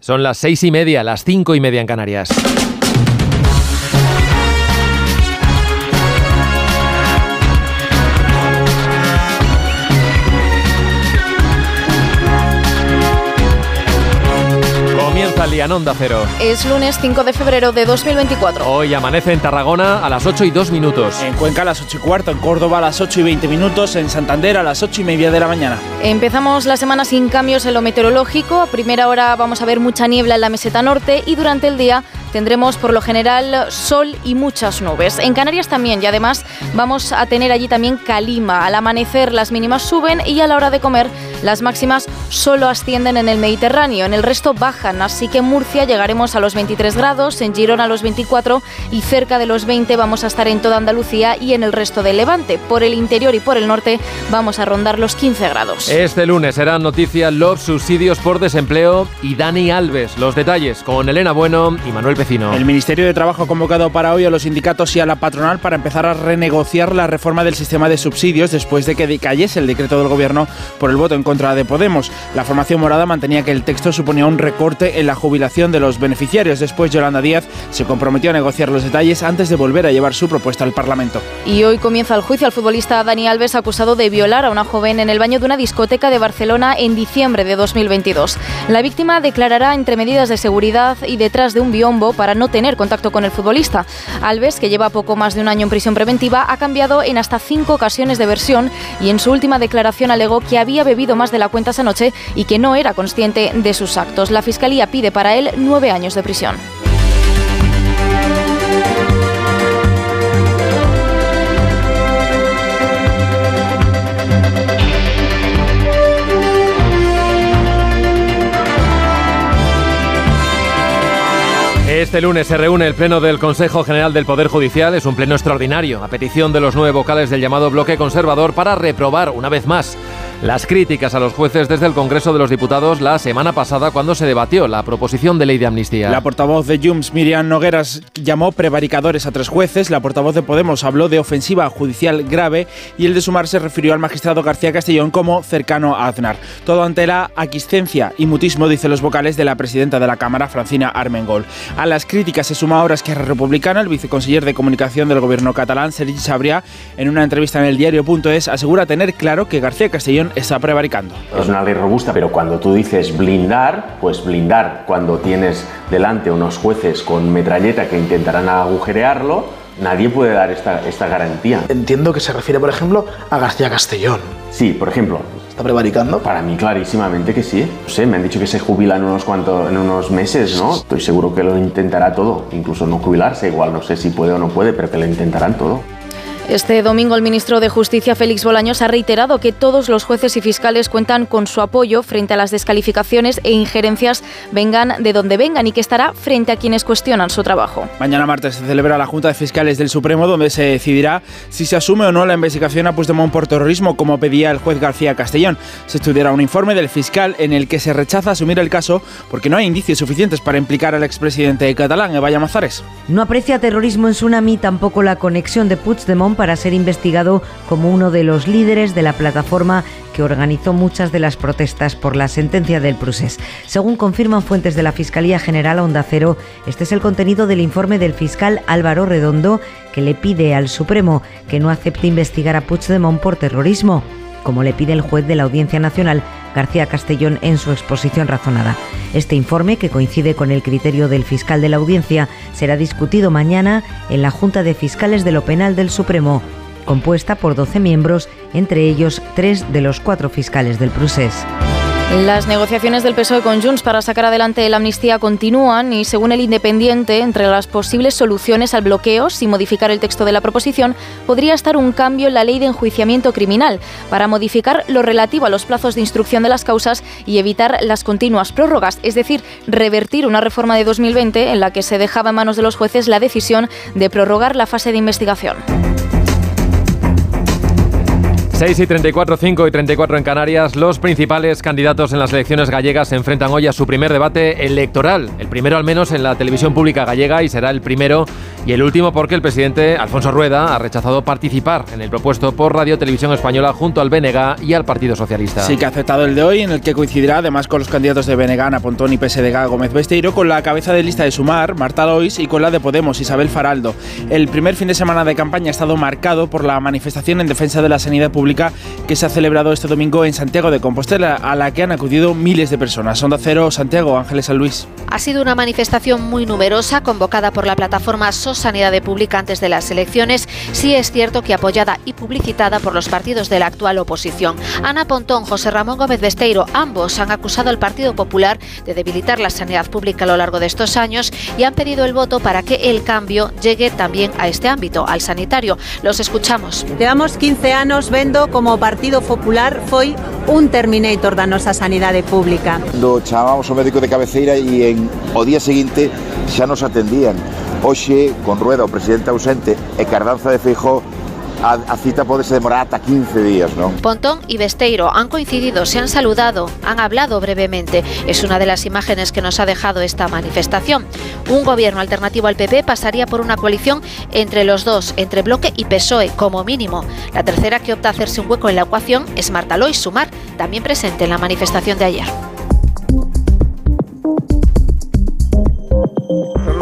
Son las seis y media, las cinco y media en Canarias. Día en Onda Cero. Es lunes 5 de febrero de 2024. Hoy amanece en Tarragona a las 8 y 2 minutos. En Cuenca a las 8 y cuarto, en Córdoba a las 8 y 20 minutos, en Santander a las 8 y media de la mañana. Empezamos la semana sin cambios en lo meteorológico. A primera hora vamos a ver mucha niebla en la meseta norte y durante el día tendremos por lo general sol y muchas nubes. En Canarias también y además vamos a tener allí también calima. Al amanecer las mínimas suben y a la hora de comer las máximas solo ascienden en el Mediterráneo. En el resto bajan, así que en Murcia llegaremos a los 23 grados, en Girona a los 24 y cerca de los 20 vamos a estar en toda Andalucía y en el resto del Levante. Por el interior y por el norte vamos a rondar los 15 grados. Este lunes serán noticias los subsidios por desempleo y Dani Alves. Los detalles con Elena Bueno y Manuel Pecino. El Ministerio de Trabajo ha convocado para hoy a los sindicatos y a la patronal para empezar a renegociar la reforma del sistema de subsidios después de que decayese el decreto del Gobierno por el voto en contra de Podemos. La formación morada mantenía que el texto suponía un recorte en la jubilación de los beneficiarios. Después, Yolanda Díaz se comprometió a negociar los detalles antes de volver a llevar su propuesta al Parlamento. Y hoy comienza el juicio al futbolista Dani Alves acusado de violar a una joven en el baño de una discoteca de Barcelona en diciembre de 2022. La víctima declarará entre medidas de seguridad y detrás de un biombo para no tener contacto con el futbolista. Alves, que lleva poco más de un año en prisión preventiva, ha cambiado en hasta cinco ocasiones de versión y en su última declaración alegó que había bebido más de la cuenta esa noche y que no era consciente de sus actos. La Fiscalía pide para él nueve años de prisión. Este lunes se reúne el Pleno del Consejo General del Poder Judicial. Es un pleno extraordinario, a petición de los nueve vocales del llamado bloque conservador, para reprobar una vez más las críticas a los jueces desde el Congreso de los Diputados la semana pasada cuando se debatió la proposición de ley de amnistía. La portavoz de Junts, Miriam Nogueras, llamó prevaricadores a tres jueces. La portavoz de Podemos habló de ofensiva judicial grave y el de Sumar se refirió al magistrado García Castellón como cercano a Aznar. Todo ante la aquiescencia y mutismo, dice los vocales de la presidenta de la Cámara, Francina Armengol. A las críticas se suma ahora Esquerra Republicana. El viceconseller de comunicación del gobierno catalán, Sergi Sabrià, en una entrevista en el diario.es, asegura tener claro que García Castellón está prevaricando. Es una ley robusta, pero cuando tú dices blindar, pues blindar cuando tienes delante unos jueces con metralleta que intentarán agujerearlo, nadie puede dar esta, esta garantía. Entiendo que se refiere, por ejemplo, a García Castellón. Sí, por ejemplo. ¿Está prevaricando? Para mí clarísimamente que sí. No sé, me han dicho que se jubila en unos, cuantos, en unos meses, ¿no? Estoy seguro que lo intentará todo. Incluso no jubilarse, igual no sé si puede o no puede, pero que lo intentarán todo. Este domingo el ministro de Justicia, Félix Bolaños, ha reiterado que todos los jueces y fiscales cuentan con su apoyo frente a las descalificaciones e injerencias vengan de donde vengan y que estará frente a quienes cuestionan su trabajo. Mañana martes se celebra la Junta de Fiscales del Supremo donde se decidirá si se asume o no la investigación a Puigdemont por terrorismo como pedía el juez García Castellón. Se estudiará un informe del fiscal en el que se rechaza asumir el caso porque no hay indicios suficientes para implicar al expresidente catalán, Evaya Mazares. No aprecia terrorismo en Tsunami, tampoco la conexión de Puigdemont para ser investigado como uno de los líderes de la plataforma que organizó muchas de las protestas por la sentencia del procés. Según confirman fuentes de la Fiscalía General Onda Cero, este es el contenido del informe del fiscal Álvaro Redondo que le pide al Supremo que no acepte investigar a Puigdemont por terrorismo como le pide el juez de la Audiencia Nacional, García Castellón, en su exposición razonada. Este informe, que coincide con el criterio del fiscal de la Audiencia, será discutido mañana en la Junta de Fiscales de lo Penal del Supremo, compuesta por 12 miembros, entre ellos tres de los cuatro fiscales del procés. Las negociaciones del PSOE con Junts para sacar adelante la amnistía continúan y, según el Independiente, entre las posibles soluciones al bloqueo, sin modificar el texto de la proposición, podría estar un cambio en la ley de enjuiciamiento criminal para modificar lo relativo a los plazos de instrucción de las causas y evitar las continuas prórrogas, es decir, revertir una reforma de 2020 en la que se dejaba en manos de los jueces la decisión de prorrogar la fase de investigación. 6 y 34, 5 y 34 en Canarias, los principales candidatos en las elecciones gallegas se enfrentan hoy a su primer debate electoral, el primero al menos en la televisión pública gallega y será el primero y el último porque el presidente Alfonso Rueda ha rechazado participar en el propuesto por Radio Televisión Española junto al BNG y al Partido Socialista. Sí que ha aceptado el de hoy, en el que coincidirá además con los candidatos de BNG, Ana Pontón y PSDG Gómez Besteiro, con la cabeza de lista de Sumar, Marta Lois, y con la de Podemos, Isabel Faraldo. El primer fin de semana de campaña ha estado marcado por la manifestación en defensa de la sanidad pública que se ha celebrado este domingo en Santiago de Compostela, a la que han acudido miles de personas. Onda Cero, Santiago, Ángeles San Luis. Ha sido una manifestación muy numerosa, convocada por la plataforma SOS Sanidad Pública antes de las elecciones. Sí es cierto que apoyada y publicitada por los partidos de la actual oposición. Ana Pontón, José Ramón Gómez Besteiro, ambos han acusado al Partido Popular de debilitar la sanidad pública a lo largo de estos años y han pedido el voto para que el cambio llegue también a este ámbito, al sanitario. Los escuchamos. Llevamos 15 años vendo Como Partido Popular foi un Terminator da nosa sanidade pública. Do chamamos o médico de cabeceira e en o día seguinte xa nos atendían. Hoxe, con Rueda, o presidente ausente, e Cardanza de Feijó, a, cita puede demorar hasta 15 días, ¿no? Pontón y Besteiro han coincidido, se han saludado, han hablado brevemente. Es una de las imágenes que nos ha dejado esta manifestación. Un gobierno alternativo al PP pasaría por una coalición entre los dos, entre Bloque y PSOE, como mínimo. La tercera que opta a hacerse un hueco en la ecuación es Marta Lois Sumar, también presente en la manifestación de ayer.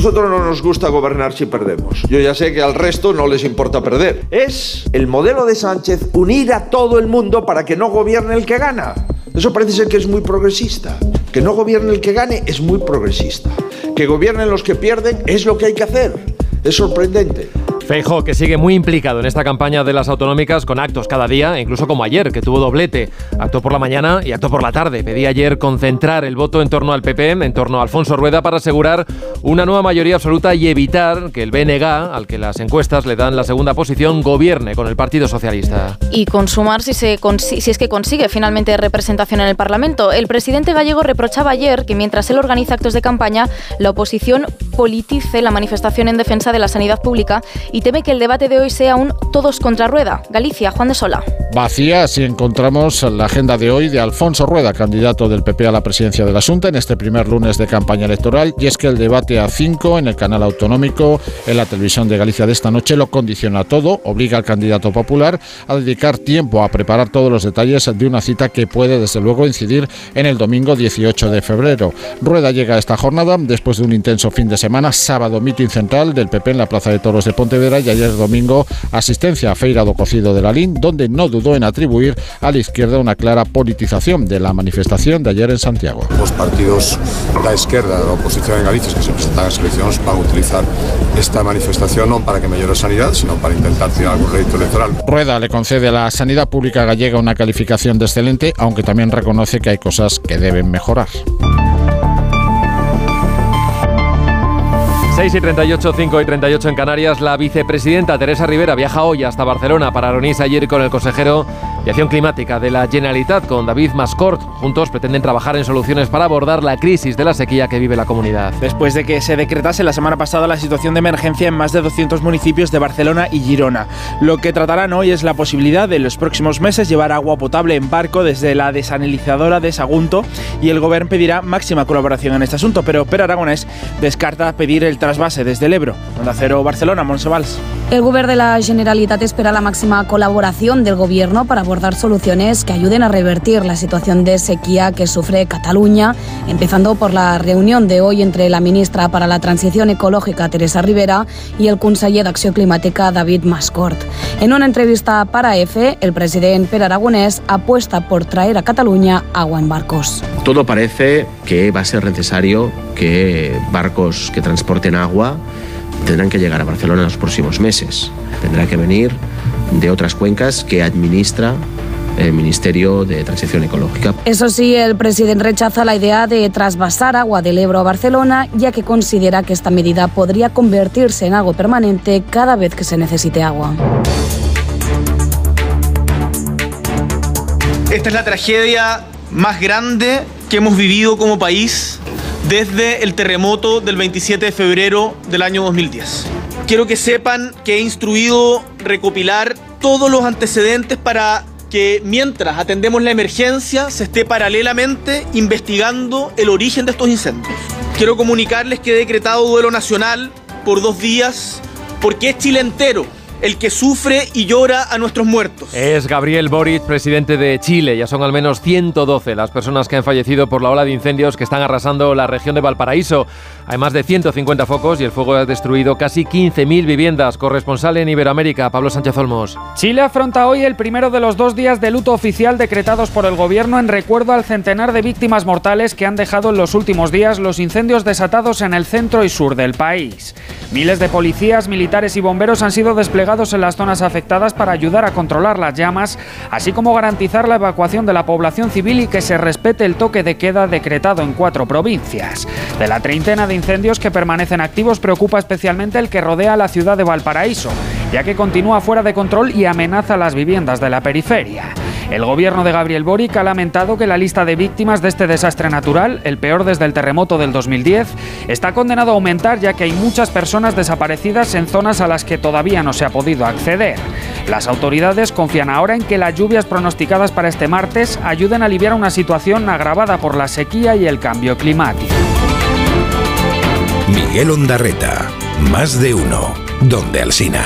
Nosotros no nos gusta gobernar si perdemos. Yo ya sé que al resto no les importa perder. Es el modelo de Sánchez unir a todo el mundo para que no gobierne el que gana. Eso parece ser que es muy progresista. Que no gobierne el que gane es muy progresista. Que gobiernen los que pierden es lo que hay que hacer. Es sorprendente. Feijo, que sigue muy implicado en esta campaña de las autonómicas con actos cada día, incluso como ayer, que tuvo doblete. Acto por la mañana y acto por la tarde. Pedí ayer concentrar el voto en torno al PP, en torno a Alfonso Rueda, para asegurar una nueva mayoría absoluta y evitar que el BNG, al que las encuestas le dan la segunda posición, gobierne con el Partido Socialista. Y consumar si, si es que consigue finalmente representación en el Parlamento. El presidente gallego reprochaba ayer que mientras él organiza actos de campaña, la oposición politice la manifestación en defensa de la sanidad pública y teme que el debate de hoy sea un todos contra Rueda. Galicia, Juan de Sola. Vacía si encontramos la agenda de hoy de Alfonso Rueda, candidato del PP a la presidencia de la Junta en este primer lunes de campaña electoral. Y es que el debate a 5 en el canal autonómico, en la televisión de Galicia de esta noche, lo condiciona todo, obliga al candidato popular a dedicar tiempo a preparar todos los detalles de una cita que puede desde luego incidir en el domingo 18 de febrero. Rueda llega a esta jornada después de un intenso fin de semana, sábado mitin central del PP en la Plaza de Toros de Pontevedra y ayer domingo asistencia a Feira do Cocido de la LIN, donde no dudó en atribuir a la izquierda una clara politización de la manifestación de ayer en Santiago. Los partidos de la izquierda, de la oposición en Galicia que se presentan a elecciones van a utilizar esta manifestación no para que mejore sanidad, sino para intentar tirar algún rédito electoral. Rueda le concede a la sanidad pública gallega una calificación de excelente, aunque también reconoce que hay cosas que deben mejorar. 6 y 38, 5 y 38 en Canarias, la vicepresidenta Teresa Rivera viaja hoy hasta Barcelona para reunirse ayer con el consejero de Acción Climática de la Generalitat, con David Mascort. Juntos pretenden trabajar en soluciones para abordar la crisis de la sequía que vive la comunidad. Después de que se decretase la semana pasada la situación de emergencia en más de 200 municipios de Barcelona y Girona. Lo que tratarán hoy es la posibilidad de en los próximos meses llevar agua potable en barco desde la desanalizadora de Sagunto y el gobierno pedirá máxima colaboración en este asunto, pero Per Aragonés descarta pedir el base desde el Ebro. Onda Cero Barcelona, Monsevals. El gobierno de la Generalitat espera la máxima colaboración del gobierno para abordar soluciones que ayuden a revertir la situación de sequía que sufre Cataluña, empezando por la reunión de hoy entre la ministra para la Transición Ecológica, Teresa Rivera, y el conseller Acción Climática, David Mascort. En una entrevista para EFE, el presidente Per Aragonés apuesta por traer a Cataluña agua en barcos. Todo parece que va a ser necesario que barcos que transporten agua tendrán que llegar a Barcelona en los próximos meses. Tendrá que venir de otras cuencas que administra el Ministerio de Transición Ecológica. Eso sí, el presidente rechaza la idea de trasvasar agua del Ebro a Barcelona, ya que considera que esta medida podría convertirse en algo permanente cada vez que se necesite agua. Esta es la tragedia más grande que hemos vivido como país desde el terremoto del 27 de febrero del año 2010. Quiero que sepan que he instruido recopilar todos los antecedentes para que mientras atendemos la emergencia se esté paralelamente investigando el origen de estos incendios. Quiero comunicarles que he decretado duelo nacional por dos días porque es Chile entero el que sufre y llora a nuestros muertos. Es Gabriel Boric, presidente de Chile. Ya son al menos 112 las personas que han fallecido por la ola de incendios que están arrasando la región de Valparaíso. Hay más de 150 focos y el fuego ha destruido casi 15.000 viviendas. Corresponsal en Iberoamérica, Pablo Sánchez Olmos. Chile afronta hoy el primero de los dos días de luto oficial decretados por el gobierno en recuerdo al centenar de víctimas mortales que han dejado en los últimos días los incendios desatados en el centro y sur del país. Miles de policías, militares y bomberos han sido desplegados en las zonas afectadas para ayudar a controlar las llamas, así como garantizar la evacuación de la población civil y que se respete el toque de queda decretado en cuatro provincias. De la treintena de incendios que permanecen activos preocupa especialmente el que rodea la ciudad de Valparaíso, ya que continúa fuera de control y amenaza las viviendas de la periferia. El gobierno de Gabriel Boric ha lamentado que la lista de víctimas de este desastre natural, el peor desde el terremoto del 2010, está condenado a aumentar ya que hay muchas personas desaparecidas en zonas a las que todavía no se ha podido acceder. Las autoridades confían ahora en que las lluvias pronosticadas para este martes ayuden a aliviar una situación agravada por la sequía y el cambio climático. Miguel Ondarreta, más de uno, donde Alsina.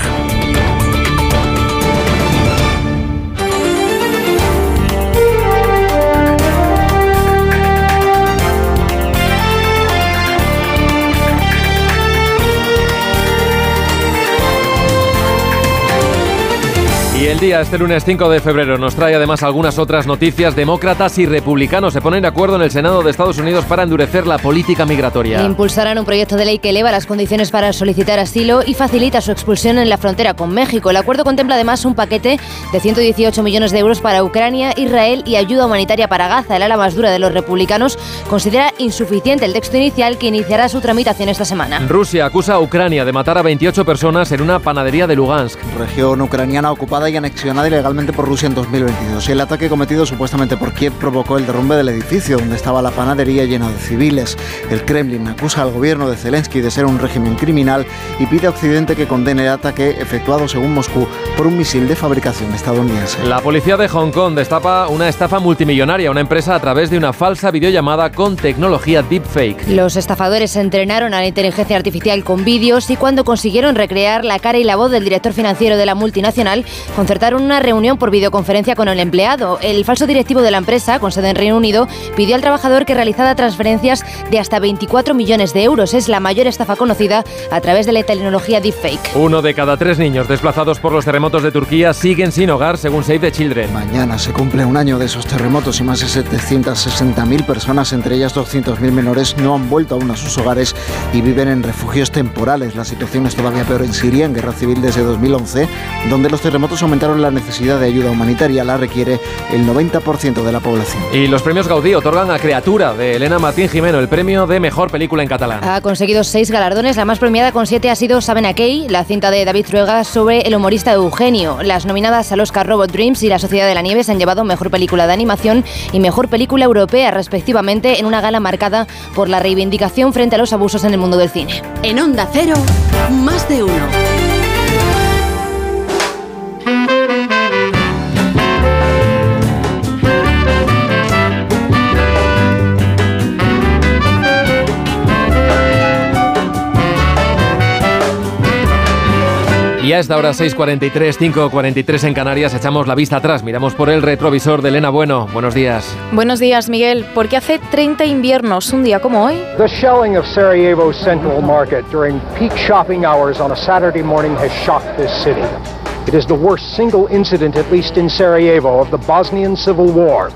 Y el día, este lunes 5 de febrero, nos trae además algunas otras noticias. Demócratas y republicanos se ponen de acuerdo en el Senado de Estados Unidos para endurecer la política migratoria. Impulsarán un proyecto de ley que eleva las condiciones para solicitar asilo y facilita su expulsión en la frontera con México. El acuerdo contempla además un paquete de 118 millones de euros para Ucrania, Israel y ayuda humanitaria para Gaza. El ala más dura de los republicanos considera insuficiente el texto inicial que iniciará su tramitación esta semana. Rusia acusa a Ucrania de matar a 28 personas en una panadería de Lugansk. Región ucraniana ocupada y anexionada ilegalmente por Rusia en 2022. El ataque cometido supuestamente por Kiev provocó el derrumbe del edificio donde estaba la panadería llena de civiles. El Kremlin acusa al gobierno de Zelensky de ser un régimen criminal y pide a Occidente que condene el ataque efectuado según Moscú por un misil de fabricación estadounidense. La policía de Hong Kong destapa una estafa multimillonaria a una empresa a través de una falsa videollamada con tecnología deepfake. Los estafadores entrenaron a la inteligencia artificial con vídeos y cuando consiguieron recrear la cara y la voz del director financiero de la multinacional, concertaron una reunión por videoconferencia con el empleado. El falso directivo de la empresa, con sede en Reino Unido, pidió al trabajador que realizara transferencias de hasta 24 millones de euros. Es la mayor estafa conocida a través de la tecnología deepfake. Uno de cada tres niños desplazados por los terremotos de Turquía siguen sin hogar, según Save the Children. Mañana se cumple un año de esos terremotos y más de 760.000 personas, entre ellas 200.000 menores, no han vuelto aún a sus hogares y viven en refugios temporales. La situación es todavía peor en Siria, en guerra civil desde 2011, donde los terremotos aumentaron la necesidad de ayuda humanitaria. La requiere el 90% de la población. Y los premios Gaudí otorgan a Criatura de Elena Martín Jimeno el premio de mejor película en catalán. Ha conseguido seis galardones. La más premiada con siete ha sido Saben Key, la cinta de David Truega sobre el humorista Eugenio. Las nominadas al Oscar Robot Dreams y La Sociedad de la Nieve se han llevado mejor película de animación y mejor película europea, respectivamente, en una gala marcada por la reivindicación frente a los abusos en el mundo del cine. En Onda Cero, más de uno. Y a esta hora 6.43, 5.43 en Canarias, echamos la vista atrás, miramos por el retrovisor de Elena Bueno. Buenos días. Buenos días, Miguel. Porque hace 30 inviernos, un día como hoy. The shelling of Sarajevo's central market during peak shopping hours on a Saturday morning has shocked this city. It is the worst single incident, at least in Sarajevo, of the Bosnian Civil War.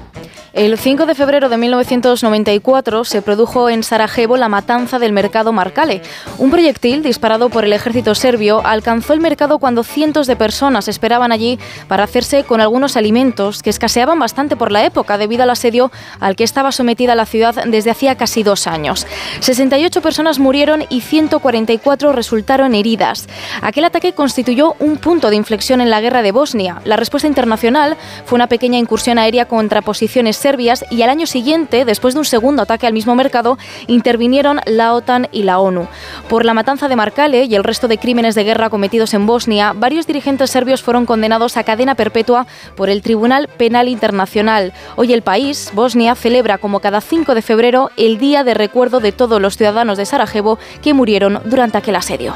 El 5 de febrero de 1994 se produjo en Sarajevo la matanza del mercado Markale. Un proyectil disparado por el ejército serbio alcanzó el mercado cuando cientos de personas esperaban allí para hacerse con algunos alimentos que escaseaban bastante por la época debido al asedio al que estaba sometida la ciudad desde hacía casi dos años. 68 personas murieron y 144 resultaron heridas. Aquel ataque constituyó un punto de inflexión en la guerra de Bosnia. La respuesta internacional fue una pequeña incursión aérea contra posiciones serbias y al año siguiente, después de un segundo ataque al mismo mercado, intervinieron la OTAN y la ONU. Por la matanza de Markale y el resto de crímenes de guerra cometidos en Bosnia, varios dirigentes serbios fueron condenados a cadena perpetua por el Tribunal Penal Internacional. Hoy el país, Bosnia, celebra como cada 5 de febrero el Día de Recuerdo de todos los ciudadanos de Sarajevo que murieron durante aquel asedio.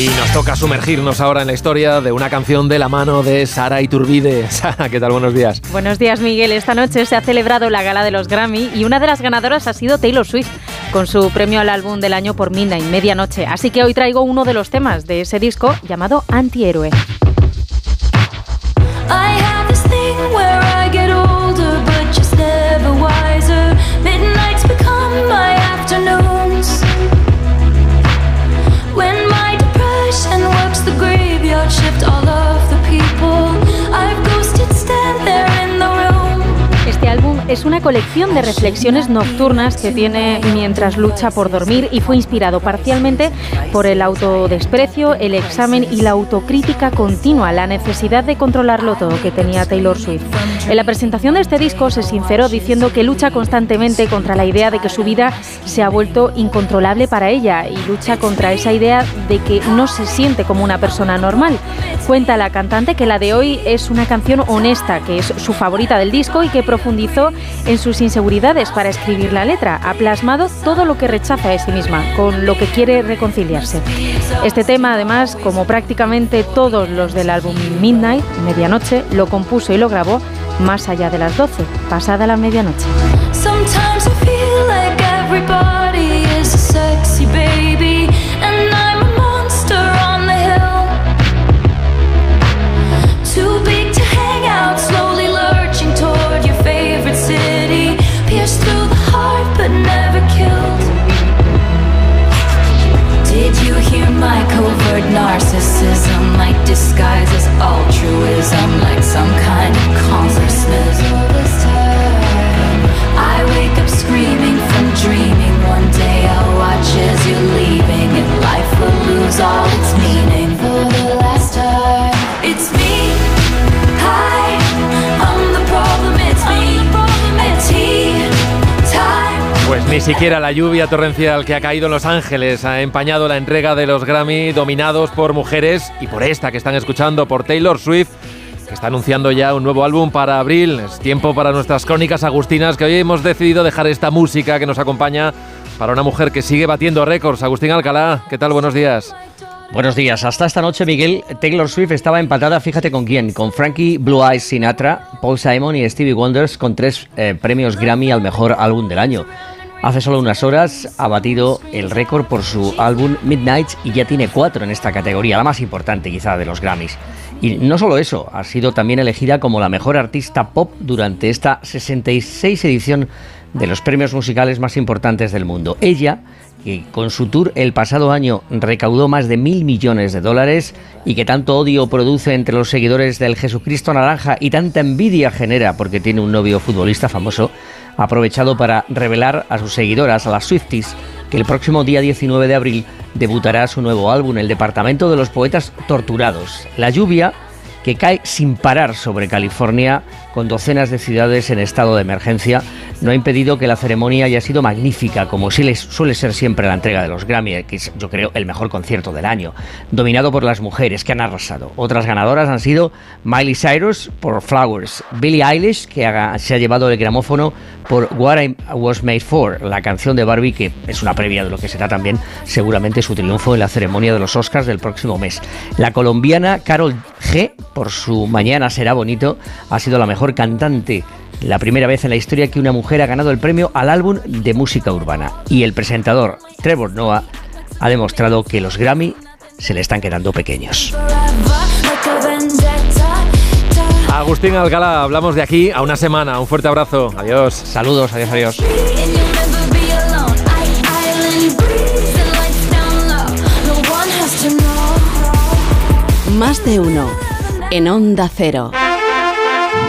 Y nos toca sumergirnos ahora en la historia de una canción de la mano de Sara Iturbide. Sara, ¿qué tal? Buenos días. Buenos días, Miguel. Esta noche se ha celebrado la gala de los Grammy y una de las ganadoras ha sido Taylor Swift, con su premio al álbum del año por Midnight, Medianoche. Así que hoy traigo uno de los temas de ese disco llamado Antihéroe. Es una colección de reflexiones nocturnas que tiene mientras lucha por dormir y fue inspirado parcialmente por el autodesprecio, el examen y la autocrítica continua, la necesidad de controlarlo todo que tenía Taylor Swift. En la presentación de este disco se sinceró diciendo que lucha constantemente contra la idea de que su vida se ha vuelto incontrolable para ella y lucha contra esa idea de que no se siente como una persona normal. Cuenta la cantante que la de hoy es una canción honesta, que es su favorita del disco y que profundizó en sus inseguridades para escribir la letra. Ha plasmado todo lo que rechaza de sí misma, con lo que quiere reconciliarse. Este tema, además, como prácticamente todos los del álbum Midnight, Medianoche, lo compuso y lo grabó más allá de las 12, pasada la medianoche. My covert narcissism? Like disguise as altruism, like some kind of consciousness. I wake up screaming from dreaming. One day I'll watch as you're leaving, and life will lose all its meaning. Ni siquiera la lluvia torrencial que ha caído en Los Ángeles ha empañado la entrega de los Grammy dominados por mujeres y por esta que están escuchando, por Taylor Swift, que está anunciando ya un nuevo álbum para abril. Es tiempo para nuestras crónicas agustinas, que hoy hemos decidido dejar esta música que nos acompaña para una mujer que sigue batiendo récords. Agustín Alcalá, ¿qué tal? Buenos días. Buenos días. Hasta esta noche, Miguel, Taylor Swift estaba empatada, fíjate con quién, con Frankie Blue Eyes Sinatra, Paul Simon y Stevie Wonders con tres eh, premios Grammy al mejor álbum del año. Hace solo unas horas ha batido el récord por su álbum Midnight y ya tiene cuatro en esta categoría, la más importante quizá de los Grammys. Y no solo eso, ha sido también elegida como la mejor artista pop durante esta 66 edición de los premios musicales más importantes del mundo. Ella, que con su tour el pasado año recaudó más de mil millones de dólares y que tanto odio produce entre los seguidores del Jesucristo Naranja y tanta envidia genera porque tiene un novio futbolista famoso, ha aprovechado para revelar a sus seguidoras, a las Swifties, que el próximo día 19 de abril debutará su nuevo álbum, El Departamento de los Poetas Torturados. La lluvia que cae sin parar sobre California, con docenas de ciudades en estado de emergencia, no ha impedido que la ceremonia haya sido magnífica, como suele ser siempre la entrega de los Grammy, que es, yo creo, el mejor concierto del año, dominado por las mujeres que han arrasado. Otras ganadoras han sido Miley Cyrus por Flowers, Billie Eilish, que se ha llevado el gramófono por What I Was Made For, la canción de Barbie, que es una previa de lo que será también seguramente su triunfo en la ceremonia de los Oscars del próximo mes. La colombiana Carol G, por su Mañana será bonito, ha sido la mejor cantante la primera vez en la historia que una mujer ha ganado el premio al álbum de música urbana. Y el presentador Trevor Noah ha demostrado que los Grammy se le están quedando pequeños. Agustín Alcalá, hablamos de aquí a una semana. Un fuerte abrazo. Adiós. Saludos, adiós, adiós. Más de uno. En Onda Cero.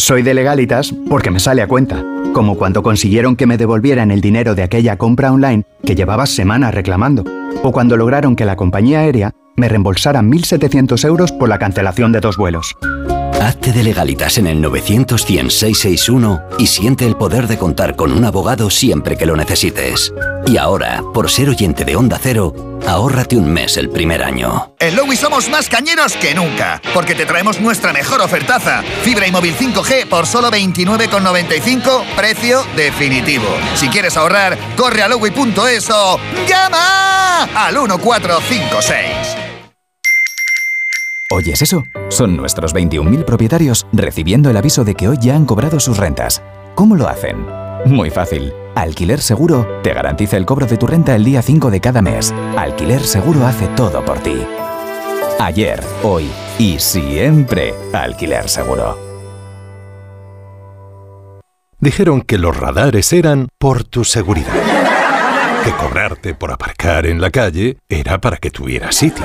Soy de legalitas porque me sale a cuenta. Como cuando consiguieron que me devolvieran el dinero de aquella compra online que llevaba semanas reclamando. O cuando lograron que la compañía aérea me reembolsara 1.700 euros por la cancelación de dos vuelos. Hazte de legalitas en el 900 661 y siente el poder de contar con un abogado siempre que lo necesites. Y ahora, por ser oyente de Onda Cero, ahórrate un mes el primer año. En Lowy somos más cañeros que nunca, porque te traemos nuestra mejor ofertaza. Fibra y móvil 5G por solo 29,95, precio definitivo. Si quieres ahorrar, corre a lowy.es o llama al 1456. ¿Oyes eso? Son nuestros 21.000 propietarios recibiendo el aviso de que hoy ya han cobrado sus rentas. ¿Cómo lo hacen? Muy fácil. Alquiler Seguro te garantiza el cobro de tu renta el día 5 de cada mes. Alquiler Seguro hace todo por ti. Ayer, hoy y siempre Alquiler Seguro. Dijeron que los radares eran por tu seguridad. Que cobrarte por aparcar en la calle era para que tuvieras sitio.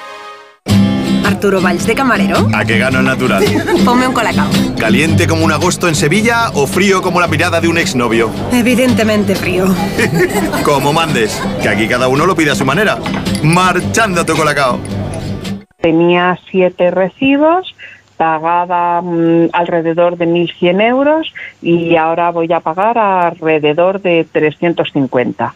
Arturo Valls de camarero. ¿A qué gano el natural? Ponme un colacao. ¿Caliente como un agosto en Sevilla o frío como la mirada de un exnovio? Evidentemente frío. como mandes, que aquí cada uno lo pide a su manera. Marchando tu colacao. Tenía siete recibos, pagaba mm, alrededor de 1.100 euros y ahora voy a pagar alrededor de 350.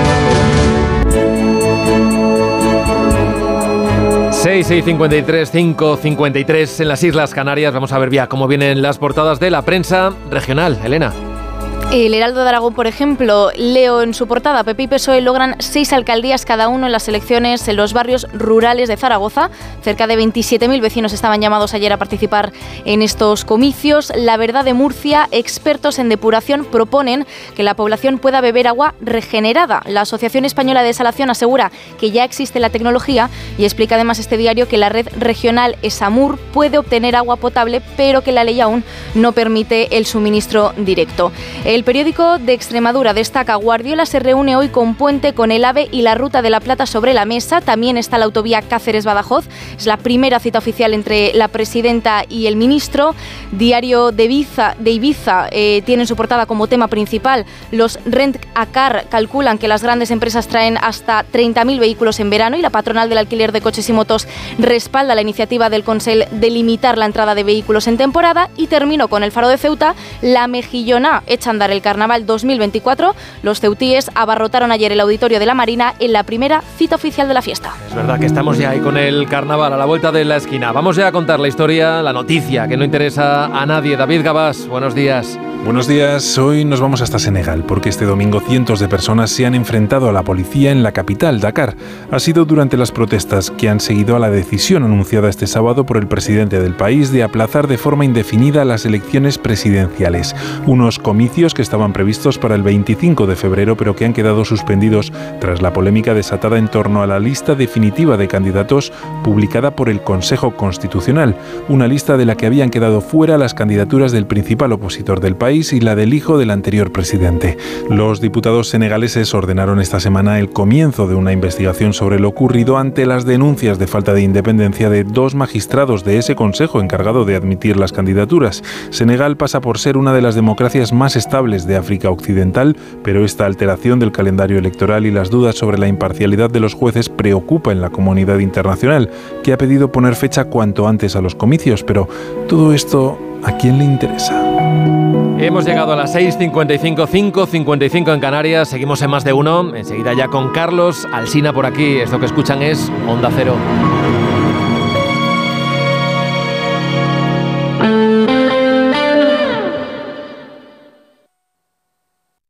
6, 6, 53, 5, 53 en las Islas Canarias. Vamos a ver ya cómo vienen las portadas de la prensa regional. Elena. El Heraldo de Aragón, por ejemplo, leo en su portada, PP y PSOE logran seis alcaldías cada uno en las elecciones en los barrios rurales de Zaragoza. Cerca de 27.000 vecinos estaban llamados ayer a participar en estos comicios. La verdad de Murcia, expertos en depuración proponen que la población pueda beber agua regenerada. La Asociación Española de Desalación asegura que ya existe la tecnología y explica además este diario que la red regional ESAMUR puede obtener agua potable, pero que la ley aún no permite el suministro directo. Periódico de Extremadura destaca Guardiola se reúne hoy con Puente, con el AVE y la Ruta de la Plata sobre la mesa. También está la autovía Cáceres-Badajoz. Es la primera cita oficial entre la presidenta y el ministro. Diario de Ibiza, de Ibiza eh, tiene en su portada como tema principal los Rent a Car calculan que las grandes empresas traen hasta 30.000 vehículos en verano y la patronal del alquiler de coches y motos respalda la iniciativa del Consell de limitar la entrada de vehículos en temporada. Y termino con el Faro de Ceuta. La Mejillona echa a andar para el Carnaval 2024. Los ceutíes abarrotaron ayer el auditorio de la Marina en la primera cita oficial de la fiesta. Es verdad que estamos ya ahí con el carnaval a la vuelta de la esquina. Vamos ya a contar la historia, la noticia que no interesa a nadie. David Gabás, buenos días. Buenos días, hoy nos vamos hasta Senegal porque este domingo cientos de personas se han enfrentado a la policía en la capital, Dakar. Ha sido durante las protestas que han seguido a la decisión anunciada este sábado por el presidente del país de aplazar de forma indefinida las elecciones presidenciales. Unos comicios que estaban previstos para el 25 de febrero pero que han quedado suspendidos tras la polémica desatada en torno a la lista definitiva de candidatos publicada por el Consejo Constitucional, una lista de la que habían quedado fuera las candidaturas del principal opositor del país y la del hijo del anterior presidente. Los diputados senegaleses ordenaron esta semana el comienzo de una investigación sobre lo ocurrido ante las denuncias de falta de independencia de dos magistrados de ese consejo encargado de admitir las candidaturas. Senegal pasa por ser una de las democracias más estables de África Occidental, pero esta alteración del calendario electoral y las dudas sobre la imparcialidad de los jueces preocupa en la comunidad internacional, que ha pedido poner fecha cuanto antes a los comicios, pero todo esto ¿a quién le interesa? Hemos llegado a las 6.55, 5.55 en Canarias, seguimos en más de uno, enseguida ya con Carlos Alsina por aquí, esto que escuchan es Onda Cero.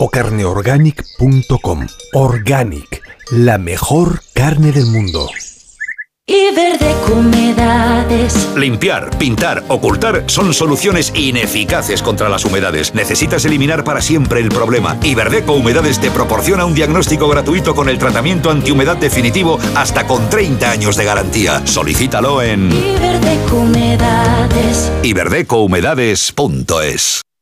o carneorganic.com. Organic, la mejor carne del mundo. Iberdeco Humedades. Limpiar, pintar, ocultar son soluciones ineficaces contra las humedades. Necesitas eliminar para siempre el problema. Iberdeco Humedades te proporciona un diagnóstico gratuito con el tratamiento antihumedad definitivo hasta con 30 años de garantía. Solicítalo en Iberdeco Humedades.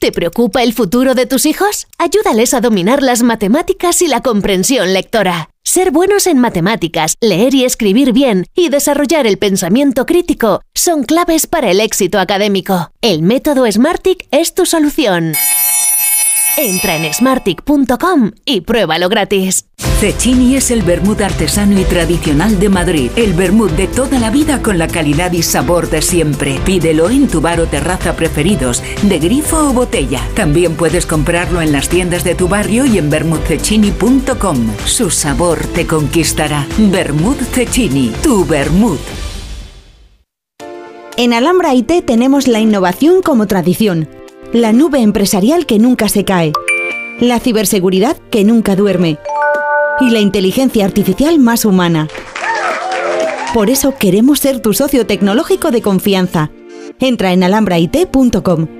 ¿Te preocupa el futuro de tus hijos? Ayúdales a dominar las matemáticas y la comprensión lectora. Ser buenos en matemáticas, leer y escribir bien y desarrollar el pensamiento crítico son claves para el éxito académico. El método Smartick es tu solución. Entra en smartick.com y pruébalo gratis. Cecchini es el vermut artesano y tradicional de Madrid. El vermut de toda la vida con la calidad y sabor de siempre. Pídelo en tu bar o terraza preferidos, de grifo o botella. También puedes comprarlo en las tiendas de tu barrio y en vermutcecchini.com. Su sabor te conquistará. Vermut Cecchini, tu vermut. En Alhambra IT tenemos la innovación como tradición, la nube empresarial que nunca se cae, la ciberseguridad que nunca duerme y la inteligencia artificial más humana. Por eso queremos ser tu socio tecnológico de confianza. Entra en alhambrait.com.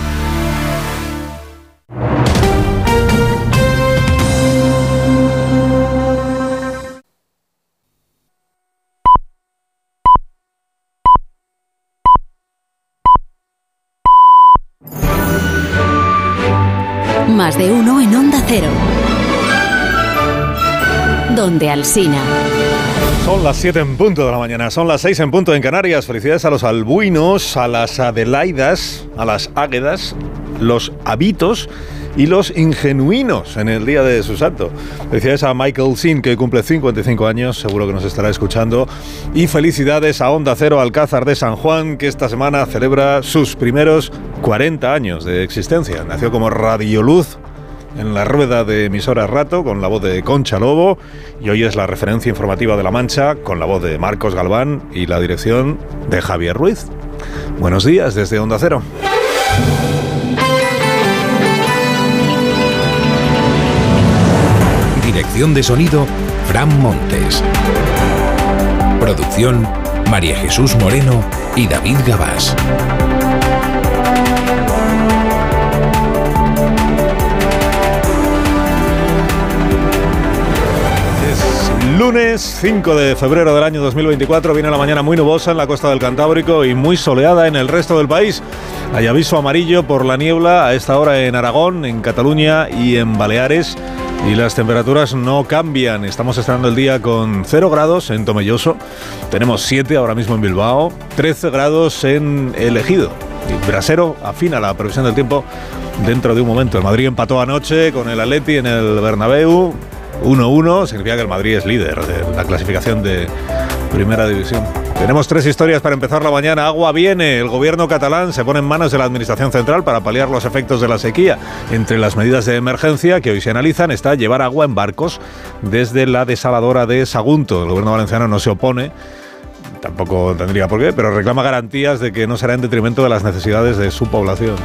De uno en Onda Cero. Donde Alsina. Son las 7 en punto de la mañana, son las 6 en punto en Canarias. Felicidades a los albuinos, a las adelaidas, a las águedas, los habitos y los ingenuinos en el día de su santo. Felicidades a Michael Sin, que cumple 55 años, seguro que nos estará escuchando. Y felicidades a Onda Cero Alcázar de San Juan, que esta semana celebra sus primeros 40 años de existencia. Nació como Radioluz en la rueda de emisora Rato con la voz de Concha Lobo y hoy es la referencia informativa de La Mancha con la voz de Marcos Galván y la dirección de Javier Ruiz. Buenos días desde Onda Cero. De sonido, Fran Montes. Producción, María Jesús Moreno y David Gabás. Lunes 5 de febrero del año 2024 viene la mañana muy nubosa en la costa del Cantábrico y muy soleada en el resto del país. Hay aviso amarillo por la niebla a esta hora en Aragón, en Cataluña y en Baleares. Y las temperaturas no cambian. Estamos estrenando el día con 0 grados en Tomelloso. Tenemos 7 ahora mismo en Bilbao. 13 grados en El Ejido. Y Brasero afina la previsión del tiempo dentro de un momento. El Madrid empató anoche con el Atleti en el Bernabéu. 1-1 significa que el Madrid es líder de la clasificación de Primera División. Tenemos tres historias para empezar la mañana. Agua viene. El gobierno catalán se pone en manos de la Administración Central para paliar los efectos de la sequía. Entre las medidas de emergencia que hoy se analizan está llevar agua en barcos desde la desaladora de Sagunto. El gobierno valenciano no se opone. Tampoco tendría por qué, pero reclama garantías de que no será en detrimento de las necesidades de su población.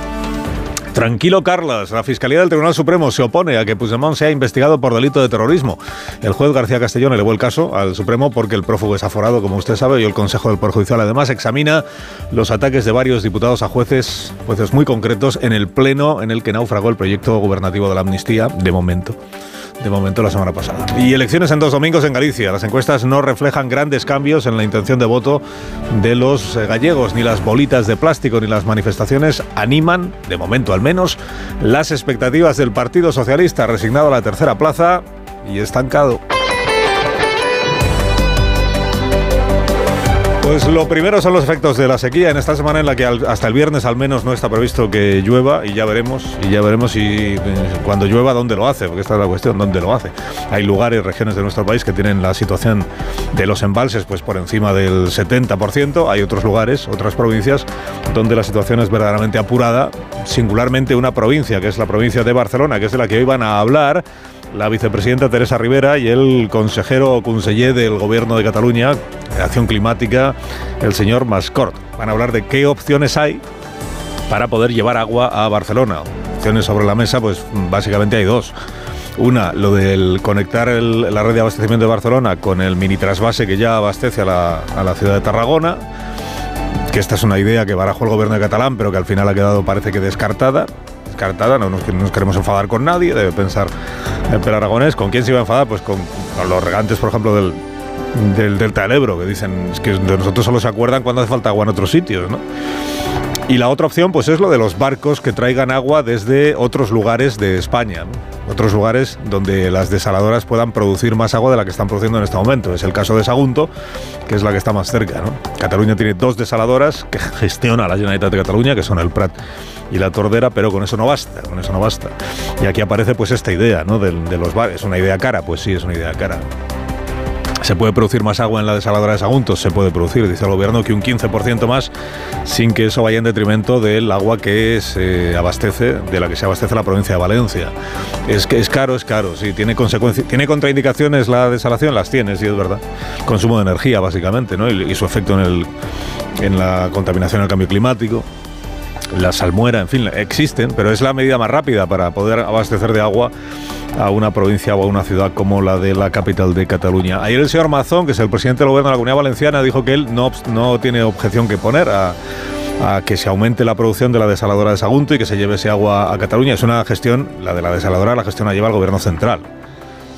Tranquilo, Carlas. La Fiscalía del Tribunal Supremo se opone a que Puigdemont sea investigado por delito de terrorismo. El juez García Castellón elevó el caso al Supremo porque el prófugo es aforado, como usted sabe, y el Consejo del Poder Judicial además examina los ataques de varios diputados a jueces, jueces muy concretos, en el pleno en el que naufragó el proyecto gubernativo de la amnistía, de momento de momento la semana pasada. Y elecciones en dos domingos en Galicia. Las encuestas no reflejan grandes cambios en la intención de voto de los eh, gallegos, ni las bolitas de plástico ni las manifestaciones animan, de momento al menos, las expectativas del Partido Socialista, resignado a la tercera plaza y estancado. Pues lo primero son los efectos de la sequía en esta semana en la que hasta el viernes al menos no está previsto que llueva y ya veremos y ya veremos si eh, cuando llueva dónde lo hace, porque esta es la cuestión, dónde lo hace. Hay lugares, regiones de nuestro país que tienen la situación de los embalses pues por encima del 70%, hay otros lugares, otras provincias donde la situación es verdaderamente apurada, singularmente una provincia que es la provincia de Barcelona, que es de la que hoy van a hablar la vicepresidenta Teresa Rivera y el consejero o conseller del Gobierno de Cataluña de Acción Climática, el señor Mascort. Van a hablar de qué opciones hay para poder llevar agua a Barcelona. Opciones sobre la mesa, pues básicamente hay dos. Una, lo del conectar la red de abastecimiento de Barcelona con el mini trasvase que ya abastece a la, a la ciudad de Tarragona, que esta es una idea que barajó el gobierno de Catalán, pero que al final ha quedado parece que descartada. Descartada, no nos, no nos queremos enfadar con nadie, debe pensar el Pel Aragonés. ¿Con quién se iba a enfadar? Pues con, los regantes, por ejemplo, del, del Delta del Ebro, que dicen que nosotros solo se acuerdan cuando hace falta agua en otros sitios, ¿no? Y la otra opción, pues es lo de los barcos que traigan agua desde otros lugares de España, otros lugares donde las desaladoras puedan producir más agua de la que están produciendo en este momento. Es el caso de Sagunto, que es la que está más cerca. Cataluña tiene dos desaladoras que gestiona la Generalitat de Cataluña, que son el Prat y la Tordera, pero con eso no basta, con eso no basta. Y aquí aparece pues esta idea, ¿no? De, de los bares. ¿Es una idea cara? Pues sí, es una idea cara. ¿Se puede producir más agua en la desaladora de Sagunto? Se puede producir, dice el gobierno, que un 15% más sin que eso vaya en detrimento del agua que se abastece, de la que se abastece la provincia de Valencia. Es que es caro, es caro, sí, tiene consecuencias, tiene contraindicaciones la desalación, las tiene, sí, es verdad. Consumo de energía, básicamente, ¿no? Y, y su efecto en, el, en la contaminación al cambio climático la salmuera, en fin, existen, pero es la medida más rápida para poder abastecer de agua a una provincia o a una ciudad como la de la capital de Cataluña. Ayer el señor Mazón, que es el presidente del gobierno de la Comunidad Valenciana, dijo que él no, tiene objeción que poner a, a que se aumente la producción de la desaladora de Sagunto y que se lleve ese agua a Cataluña. Es una gestión, la de la desaladora, la gestión la lleva el gobierno central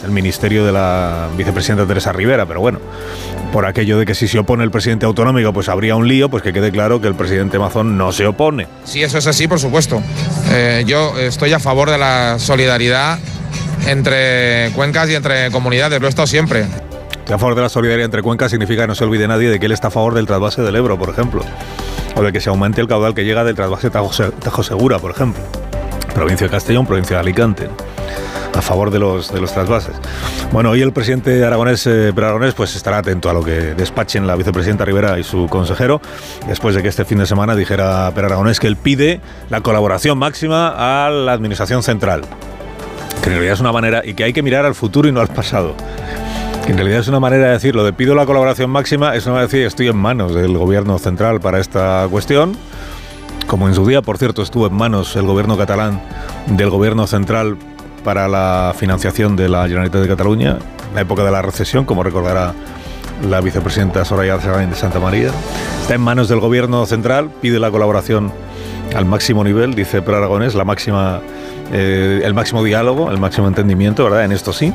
el ministerio de la vicepresidenta Teresa Rivera, pero bueno, por aquello de que si se opone el presidente autonómico pues habría un lío, pues que quede claro que el presidente Mazón no se opone. Si eso es así, por supuesto. Eh, yo estoy a favor de la solidaridad entre cuencas y entre comunidades, lo he estado siempre. Estoy a favor de la solidaridad entre cuencas significa que no se olvide nadie de que él está a favor del trasvase del Ebro, por ejemplo, o de que se aumente el caudal que llega del trasvase Tajo Segura, por ejemplo. Provincia de Castellón, provincia de Alicante a favor de los, de los trasvases. Bueno, hoy el presidente aragonés, eh, Aragonés, pues estará atento a lo que despachen la vicepresidenta Rivera y su consejero, después de que este fin de semana dijera Pedro Aragonés que él pide la colaboración máxima a la administración central. Que en realidad es una manera, y que hay que mirar al futuro y no al pasado. Que en realidad es una manera de decir, lo de pido la colaboración máxima, es una manera de decir, estoy en manos del gobierno central para esta cuestión como en su día, por cierto, estuvo en manos el gobierno catalán del gobierno central para la financiación de la Generalitat de Cataluña, en la época de la recesión, como recordará la vicepresidenta Soraya de Santa María. Está en manos del gobierno central, pide la colaboración al máximo nivel, dice Per Aragonés, eh, el máximo diálogo, el máximo entendimiento, ¿verdad? En esto sí.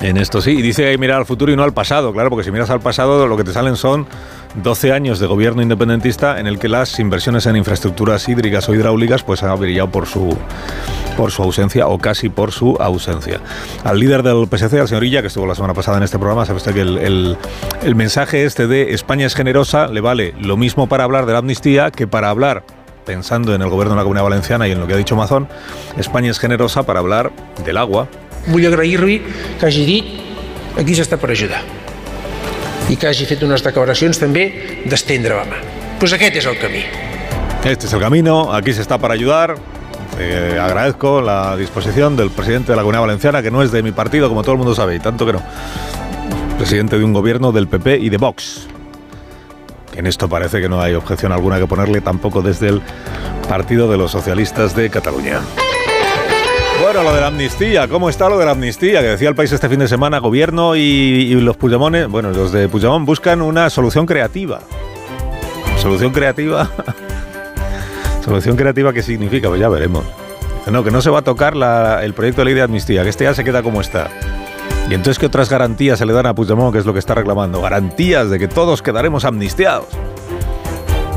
En esto sí, y dice mirar al futuro y no al pasado, claro, porque si miras al pasado lo que te salen son 12 años de gobierno independentista en el que las inversiones en infraestructuras hídricas o hidráulicas pues han brillado por su por su ausencia o casi por su ausencia. Al líder del PSC, al señor Illa, que estuvo la semana pasada en este programa, sabe usted que el, el, el mensaje este de España es generosa le vale lo mismo para hablar de la amnistía que para hablar pensando en el gobierno de la Comunidad Valenciana y en lo que ha dicho Mazón, España es generosa para hablar del agua. Vull agrair-li que hagi dit aquí s'està per ajudar i que hagi fet unes declaracions també d'estendre la mà. Pues aquest és el camí. Este es el camino, aquí se está para ayudar. Eh, agradezco la disposición del presidente de la Comunidad Valenciana, que no es de mi partido, como todo el mundo sabe, y tanto que no. Presidente de un gobierno del PP y de Vox. Que en esto parece que no hay objeción alguna que ponerle tampoco desde el Partido de los Socialistas de Cataluña. Lo de la amnistía, ¿cómo está lo de la amnistía? Que decía el país este fin de semana, gobierno y, los Puigdemones, bueno, los de Puigdemont buscan una solución creativa. Solución creativa. solución creativa, ¿qué significa? Pues ya veremos. No, que no se va a tocar el proyecto de ley de amnistía, que este ya se queda como está. Y entonces, ¿qué otras garantías se le dan a Puigdemont, que es lo que está reclamando? Garantías de que todos quedaremos amnistiados.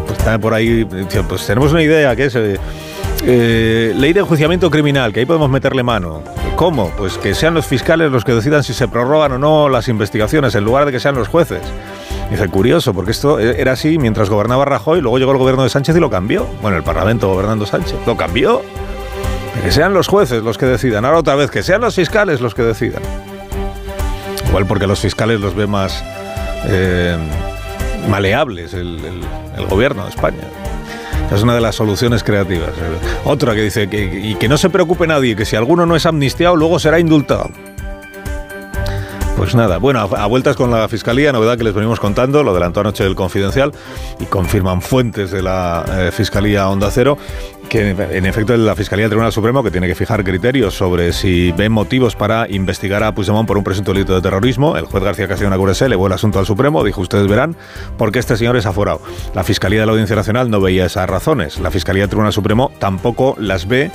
Pues está por ahí, pues tenemos una idea, que es eh, eh, ley de enjuiciamiento criminal, que ahí podemos meterle mano. ¿Cómo? Pues que sean los fiscales los que decidan si se prorrogan o no las investigaciones, en lugar de que sean los jueces. Dice, curioso, porque esto e-, era así mientras gobernaba Rajoy, luego llegó el gobierno de Sánchez y lo cambió. Bueno, el Parlamento gobernando Sánchez, lo cambió. Que sean los jueces los que decidan. Ahora otra vez, que sean los fiscales los que decidan. Igual porque los fiscales los ve más eh, maleables el, gobierno de España. Es una de las soluciones creativas. Otra que dice que, y que no se preocupe nadie, que si alguno no es amnistiado, luego será indultado. Pues nada, bueno, a, a vueltas con la Fiscalía, novedad que les venimos contando, lo adelantó anoche el Confidencial y confirman fuentes de la eh, Fiscalía Onda Cero que en efecto la Fiscalía del Tribunal Supremo que tiene que fijar criterios sobre si ven motivos para investigar a Puigdemont por un presunto delito de terrorismo. El juez García Castellón Acuresé elevó el asunto al Supremo, dijo ustedes verán, porque este señor es aforado. La Fiscalía de la Audiencia Nacional no veía esas razones. La Fiscalía del Tribunal Supremo tampoco las ve.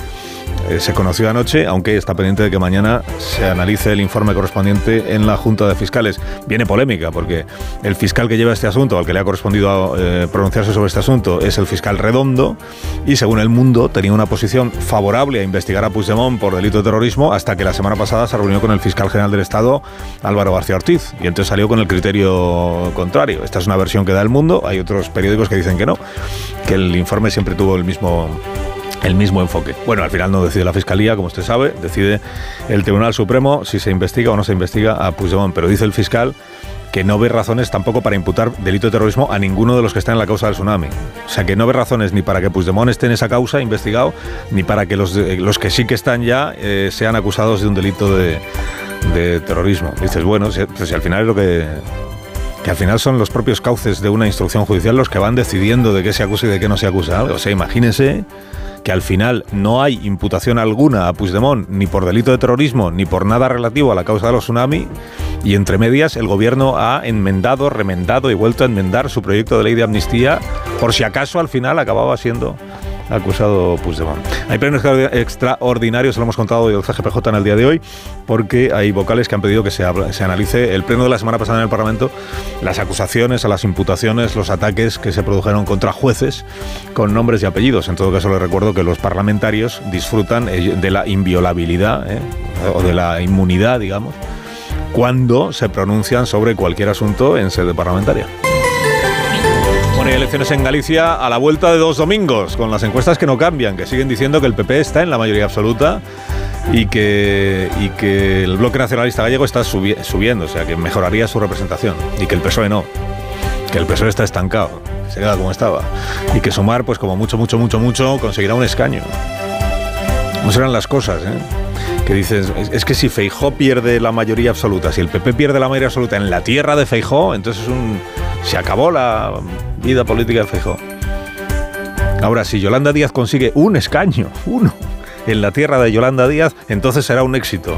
Eh, se conoció anoche, aunque está pendiente de que mañana se analice el informe correspondiente en la Junta de Fiscales. Viene polémica porque el fiscal que lleva este asunto, al que le ha correspondido eh, pronunciarse sobre este asunto, es el fiscal Redondo y según el mundo tenía una posición favorable a investigar a Puigdemont por delito de terrorismo hasta que la semana pasada se reunió con el fiscal general del Estado, Álvaro García Ortiz, y entonces salió con el criterio contrario. Esta es una versión que da el mundo, hay otros periódicos que dicen que no, que el informe siempre tuvo el mismo el mismo enfoque. Bueno, al final no decide la Fiscalía, como usted sabe, decide el Tribunal Supremo si se investiga o no se investiga a Puigdemont, pero dice el fiscal que no ve razones tampoco para imputar delito de terrorismo a ninguno de los que están en la causa del tsunami. O sea, que no ve razones ni para que Puigdemont esté en esa causa investigado, ni para que los, de- los que sí que están ya eh, sean acusados de un delito de, de terrorismo. Dices, bueno, si, si al final es lo que... Que al final son los propios cauces de una instrucción judicial los que van decidiendo de qué se acusa y de qué no se acusa. O sea, imagínense que al final no hay imputación alguna a Puigdemont ni por delito de terrorismo ni por nada relativo a la causa de los tsunami y entre medias el gobierno ha enmendado, remendado y vuelto a enmendar su proyecto de ley de amnistía por si acaso al final acababa siendo acusado Puigdemont. Hay premios extraordinarios, se lo hemos contado hoy el CGPJ en el día de hoy, porque hay vocales que han pedido que se, analice el pleno de la semana pasada en el Parlamento, las acusaciones, a las imputaciones, los ataques que se produjeron contra jueces con nombres y apellidos. En todo caso, les recuerdo que los parlamentarios disfrutan de la inviolabilidad eh, o de la inmunidad, digamos, cuando se pronuncian sobre cualquier asunto en sede parlamentaria. Bueno, elecciones en Galicia a la vuelta de dos domingos, con las encuestas que no cambian, que siguen diciendo que el PP está en la mayoría absoluta y que, el bloque nacionalista gallego está subi- subiendo, o sea, que mejoraría su representación, y que el PSOE no, que el PSOE está estancado, se queda como estaba, y que Sumar, pues como mucho, mucho, mucho, mucho, conseguirá un escaño. ¿Cómo serán las cosas, eh? Que dices, es, es que si Feijó pierde la mayoría absoluta, si el PP pierde la mayoría absoluta en la tierra de Feijó, entonces es un, se acabó la vida política de Feijó. Ahora, si Yolanda Díaz consigue un escaño, uno, en la tierra de Yolanda Díaz, entonces será un éxito.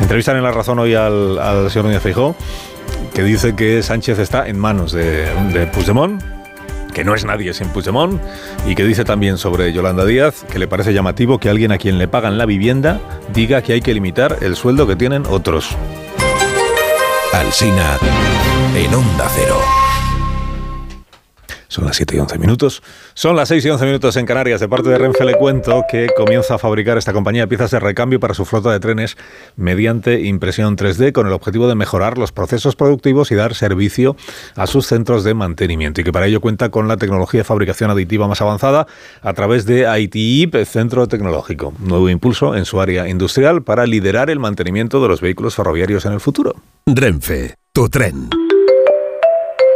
Entrevistan en La Razón hoy al, al señor Núñez Feijó, que dice que Sánchez está en manos de, de Puigdemont, que no es nadie sin Puigdemont, y que dice también sobre Yolanda Díaz que le parece llamativo que alguien a quien le pagan la vivienda diga que hay que limitar el sueldo que tienen otros. Alsina en Onda Cero. Son las 7 y 11 minutos. Son las 6 y 11 minutos en Canarias. De parte de Renfe le cuento que comienza a fabricar esta compañía piezas de recambio para su flota de trenes mediante impresión 3D con el objetivo de mejorar los procesos productivos y dar servicio a sus centros de mantenimiento. Y que para ello cuenta con la tecnología de fabricación aditiva más avanzada a través de ITIP, Centro Tecnológico. Nuevo impulso en su área industrial para liderar el mantenimiento de los vehículos ferroviarios en el futuro. Renfe, tu tren.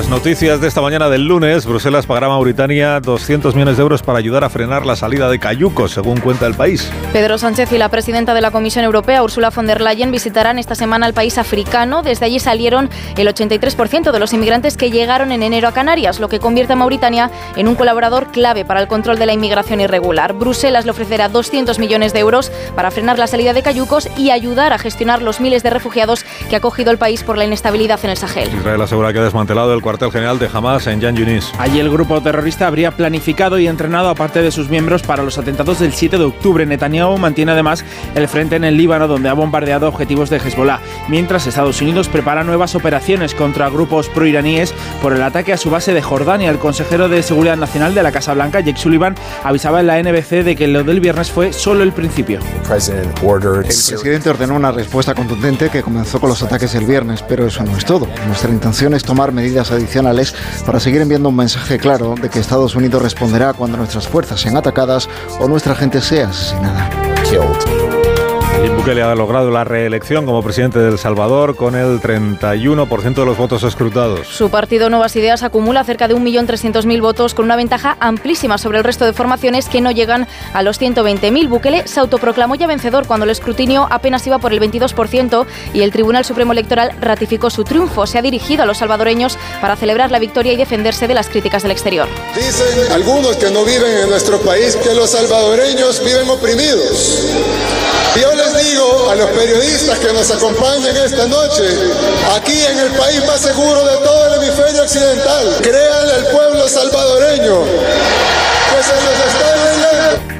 Otras noticias de esta mañana del lunes, Bruselas pagará a Mauritania 200 millones de euros para ayudar a frenar la salida de cayucos, según cuenta el país. Pedro Sánchez y la presidenta de la Comisión Europea, Ursula von der Leyen, visitarán esta semana el país africano. Desde allí salieron el 83% de los inmigrantes que llegaron en enero a Canarias, lo que convierte a Mauritania en un colaborador clave para el control de la inmigración irregular. Bruselas le ofrecerá 200 millones de euros para frenar la salida de cayucos y ayudar a gestionar los miles de refugiados que ha acogido el país por la inestabilidad en el Sahel. Israel asegura que ha desmantelado el cuartel general de Hamas en Yan Yunis. Allí el grupo terrorista habría planificado y entrenado a parte de sus miembros para los atentados del 7 de octubre. Netanyahu mantiene además el frente en el Líbano, donde ha bombardeado objetivos de Hezbollah, mientras Estados Unidos prepara nuevas operaciones contra grupos proiraníes por el ataque a su base de Jordania. El consejero de Seguridad Nacional de la Casa Blanca, Jake Sullivan, avisaba en la NBC de que lo del viernes fue solo el principio. El presidente ordenó una respuesta contundente que comenzó con los ataques el viernes, pero eso no es todo. Nuestra intención es tomar medidas adicionales para seguir enviando un mensaje claro de que Estados Unidos responderá cuando nuestras fuerzas sean atacadas o nuestra gente sea asesinada. Bukele ha logrado la reelección como presidente de El Salvador con el 31% de los votos escrutados. Su partido Nuevas Ideas acumula cerca de 1.300.000 votos con una ventaja amplísima sobre el resto de formaciones que no llegan a los 120.000. Bukele se autoproclamó ya vencedor cuando el escrutinio apenas iba por el 22% y el Tribunal Supremo Electoral ratificó su triunfo. Se ha dirigido a los salvadoreños para celebrar la victoria y defenderse de las críticas del exterior. Dicen algunos que no viven en nuestro país que los salvadoreños viven oprimidos. Yo les digo a los periodistas que nos acompañan esta noche, aquí en el país más seguro de todo el hemisferio occidental, créanle al pueblo salvadoreño que se nos está.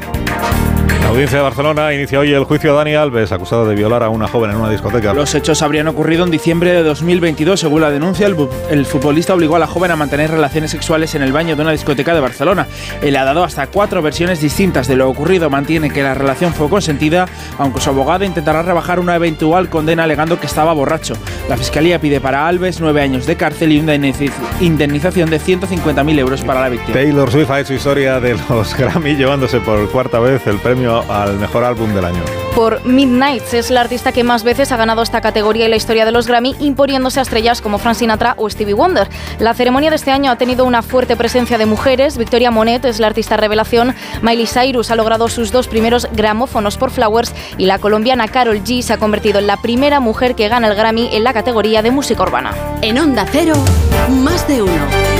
La Audiencia de Barcelona inicia hoy el juicio a Dani Alves, acusado de violar a una joven en una discoteca. Los hechos habrían ocurrido en diciembre de 2022. Según la denuncia, el, el futbolista obligó a la joven a mantener relaciones sexuales en el baño de una discoteca de Barcelona. Él ha dado hasta cuatro versiones distintas de lo ocurrido. Mantiene que la relación fue consentida, aunque su abogado intentará rebajar una eventual condena alegando que estaba borracho. La fiscalía pide para Alves nueve años de cárcel y una indemniz- indemnización de 150.000 euros para la víctima. Taylor Swift ha hecho historia de los Grammy llevándose por cuarta vez el premio al mejor álbum del año. Por Midnights es la artista que más veces ha ganado esta categoría en la historia de los Grammy, imponiéndose a estrellas como Frank Sinatra o Stevie Wonder. La ceremonia de este año ha tenido una fuerte presencia de mujeres. Victoria Monet es la artista revelación. Miley Cyrus ha logrado sus dos primeros gramófonos por Flowers y la colombiana Carol G se ha convertido en la primera mujer que gana el Grammy en la categoría de música urbana. En Onda Cero, más de uno.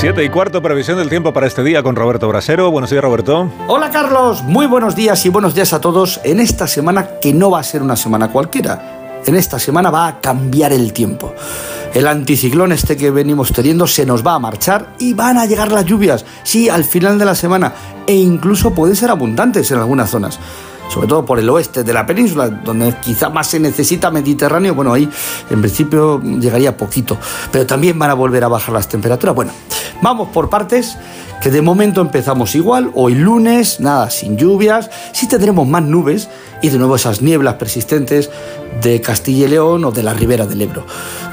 7 y cuarto, previsión del tiempo para este día con Roberto Brasero. Buenos días, Roberto. Hola Carlos, muy buenos días y buenos días a todos en esta semana que no va a ser una semana cualquiera. En esta semana va a cambiar el tiempo. El anticiclón este que venimos teniendo se nos va a marchar y van a llegar las lluvias, sí, al final de la semana e incluso pueden ser abundantes en algunas zonas. Sobre todo por el oeste de la península, donde quizá más se necesita Mediterráneo, bueno, ahí en principio llegaría poquito, pero también van a volver a bajar las temperaturas. Bueno, vamos por partes, que de momento empezamos igual, hoy lunes, nada, sin lluvias, sí tendremos más nubes y de nuevo esas nieblas persistentes de Castilla y León o de la ribera del Ebro.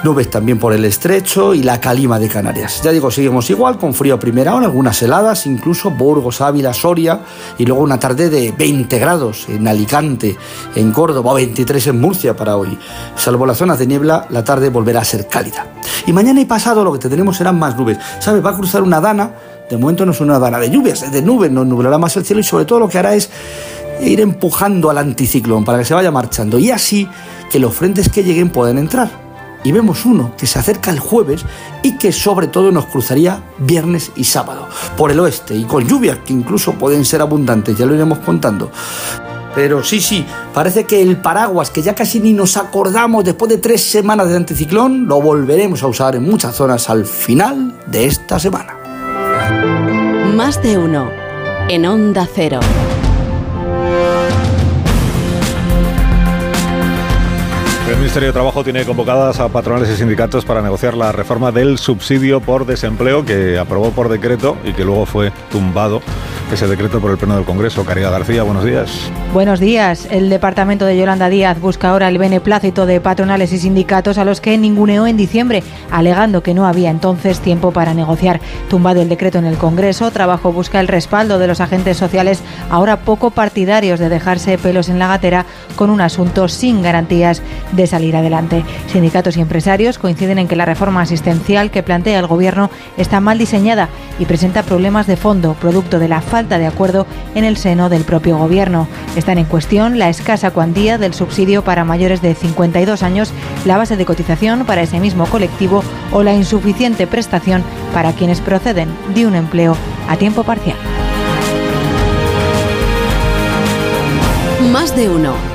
Nubes también por el estrecho y la calima de Canarias. Ya digo, seguimos igual, con frío a primera hora, algunas heladas, incluso Burgos, Ávila, Soria y luego una tarde de 20 grados en Alicante, en Córdoba, 23 en Murcia para hoy. Salvo las zonas de niebla, la tarde volverá a ser cálida. Y mañana y pasado lo que tenemos serán más nubes. ¿Sabes? Va a cruzar una dana, de momento no es una dana de lluvias, de nubes, nos nublará más el cielo y sobre todo lo que hará es ir empujando al anticiclón para que se vaya marchando y así que los frentes que lleguen puedan entrar. Y vemos uno que se acerca el jueves y que sobre todo nos cruzaría viernes y sábado por el oeste y con lluvias que incluso pueden ser abundantes, ya lo iremos contando. Pero sí, sí, parece que el paraguas, que ya casi ni nos acordamos después de tres semanas de anticiclón, lo volveremos a usar en muchas zonas al final de esta semana. Más de uno. En Onda Cero. El Ministerio de Trabajo tiene convocadas a patronales y sindicatos para negociar la reforma del subsidio por desempleo que aprobó por decreto y que luego fue tumbado ese decreto por el Pleno del Congreso. Caridad García, buenos días. Buenos días. El departamento de Yolanda Díaz busca ahora el beneplácito de patronales y sindicatos a los que ninguneó en diciembre, alegando que no había entonces tiempo para negociar. Tumbado el decreto en el Congreso, Trabajo busca el respaldo de los agentes sociales, ahora poco partidarios de dejarse pelos en la gatera con un asunto sin garantías de salir adelante. Sindicatos y empresarios coinciden en que la reforma asistencial que plantea el Gobierno está mal diseñada y presenta problemas de fondo, producto de la falta de acuerdo en el seno del propio Gobierno. Están en cuestión la escasa cuantía del subsidio para mayores de 52 años, la base de cotización para ese mismo colectivo o la insuficiente prestación para quienes proceden de un empleo a tiempo parcial. Más de uno.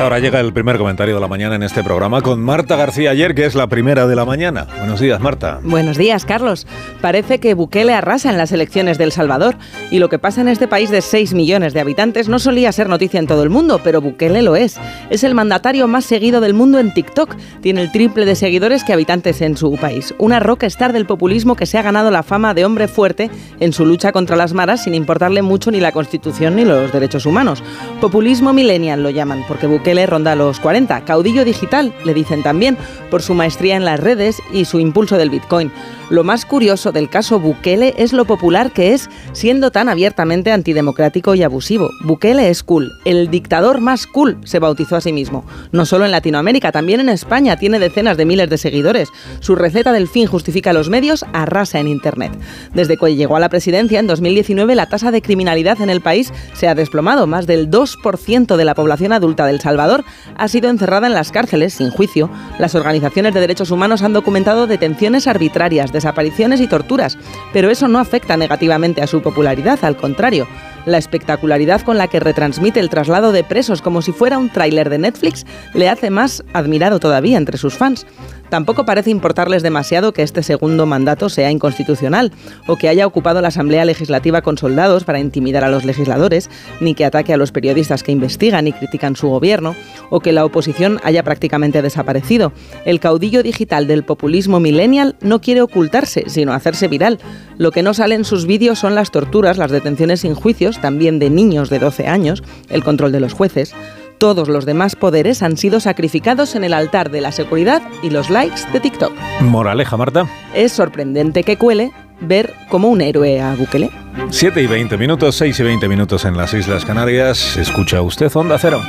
Esta hora llega el primer comentario de la mañana en este programa con Marta García ayer, que es la primera de la mañana. Buenos días, Marta. Buenos días, Carlos. Parece que Bukele arrasa en las elecciones del Salvador y lo que pasa en este país de 6 millones de habitantes no solía ser noticia en todo el mundo, pero Bukele lo es. Es el mandatario más seguido del mundo en TikTok. Tiene el triple de seguidores que habitantes en su país. Una rockstar del populismo que se ha ganado la fama de hombre fuerte en su lucha contra las maras sin importarle mucho ni la Constitución ni los derechos humanos. Populismo millennial lo llaman, porque Bukele ronda los 40. Caudillo digital, le dicen también, por su maestría en las redes y su impulso del Bitcoin. Lo más curioso del caso Bukele es lo popular que es siendo tan abiertamente antidemocrático y abusivo. Bukele es cool, el dictador más cool se bautizó a sí mismo. No solo en Latinoamérica, también en España tiene decenas de miles de seguidores. Su receta del fin justifica los medios, arrasa en Internet. Desde que llegó a la presidencia en 2019 la tasa de criminalidad en el país se ha desplomado. Más del 2% de la población adulta del Salvador ha sido encerrada en las cárceles sin juicio. Las organizaciones de derechos humanos han documentado detenciones arbitrarias, desapariciones y torturas, pero eso no afecta negativamente a su popularidad, al contrario. La espectacularidad con la que retransmite el traslado de presos como si fuera un tráiler de Netflix le hace más admirado todavía entre sus fans. Tampoco parece importarles demasiado que este segundo mandato sea inconstitucional o que haya ocupado la Asamblea Legislativa con soldados para intimidar a los legisladores, ni que ataque a los periodistas que investigan y critican su gobierno, o que la oposición haya prácticamente desaparecido. El caudillo digital del populismo millennial no quiere ocultarse, sino hacerse viral. Lo que no sale en sus vídeos son las torturas, las detenciones sin juicios, también de niños de 12 años, el control de los jueces, todos los demás poderes han sido sacrificados en el altar de la seguridad y los likes de TikTok. Moraleja, Marta. Es sorprendente que cuele ver como un héroe a Bukele. 7 y 20 minutos, 6 y 20 minutos en las Islas Canarias. Escucha usted Onda Cero.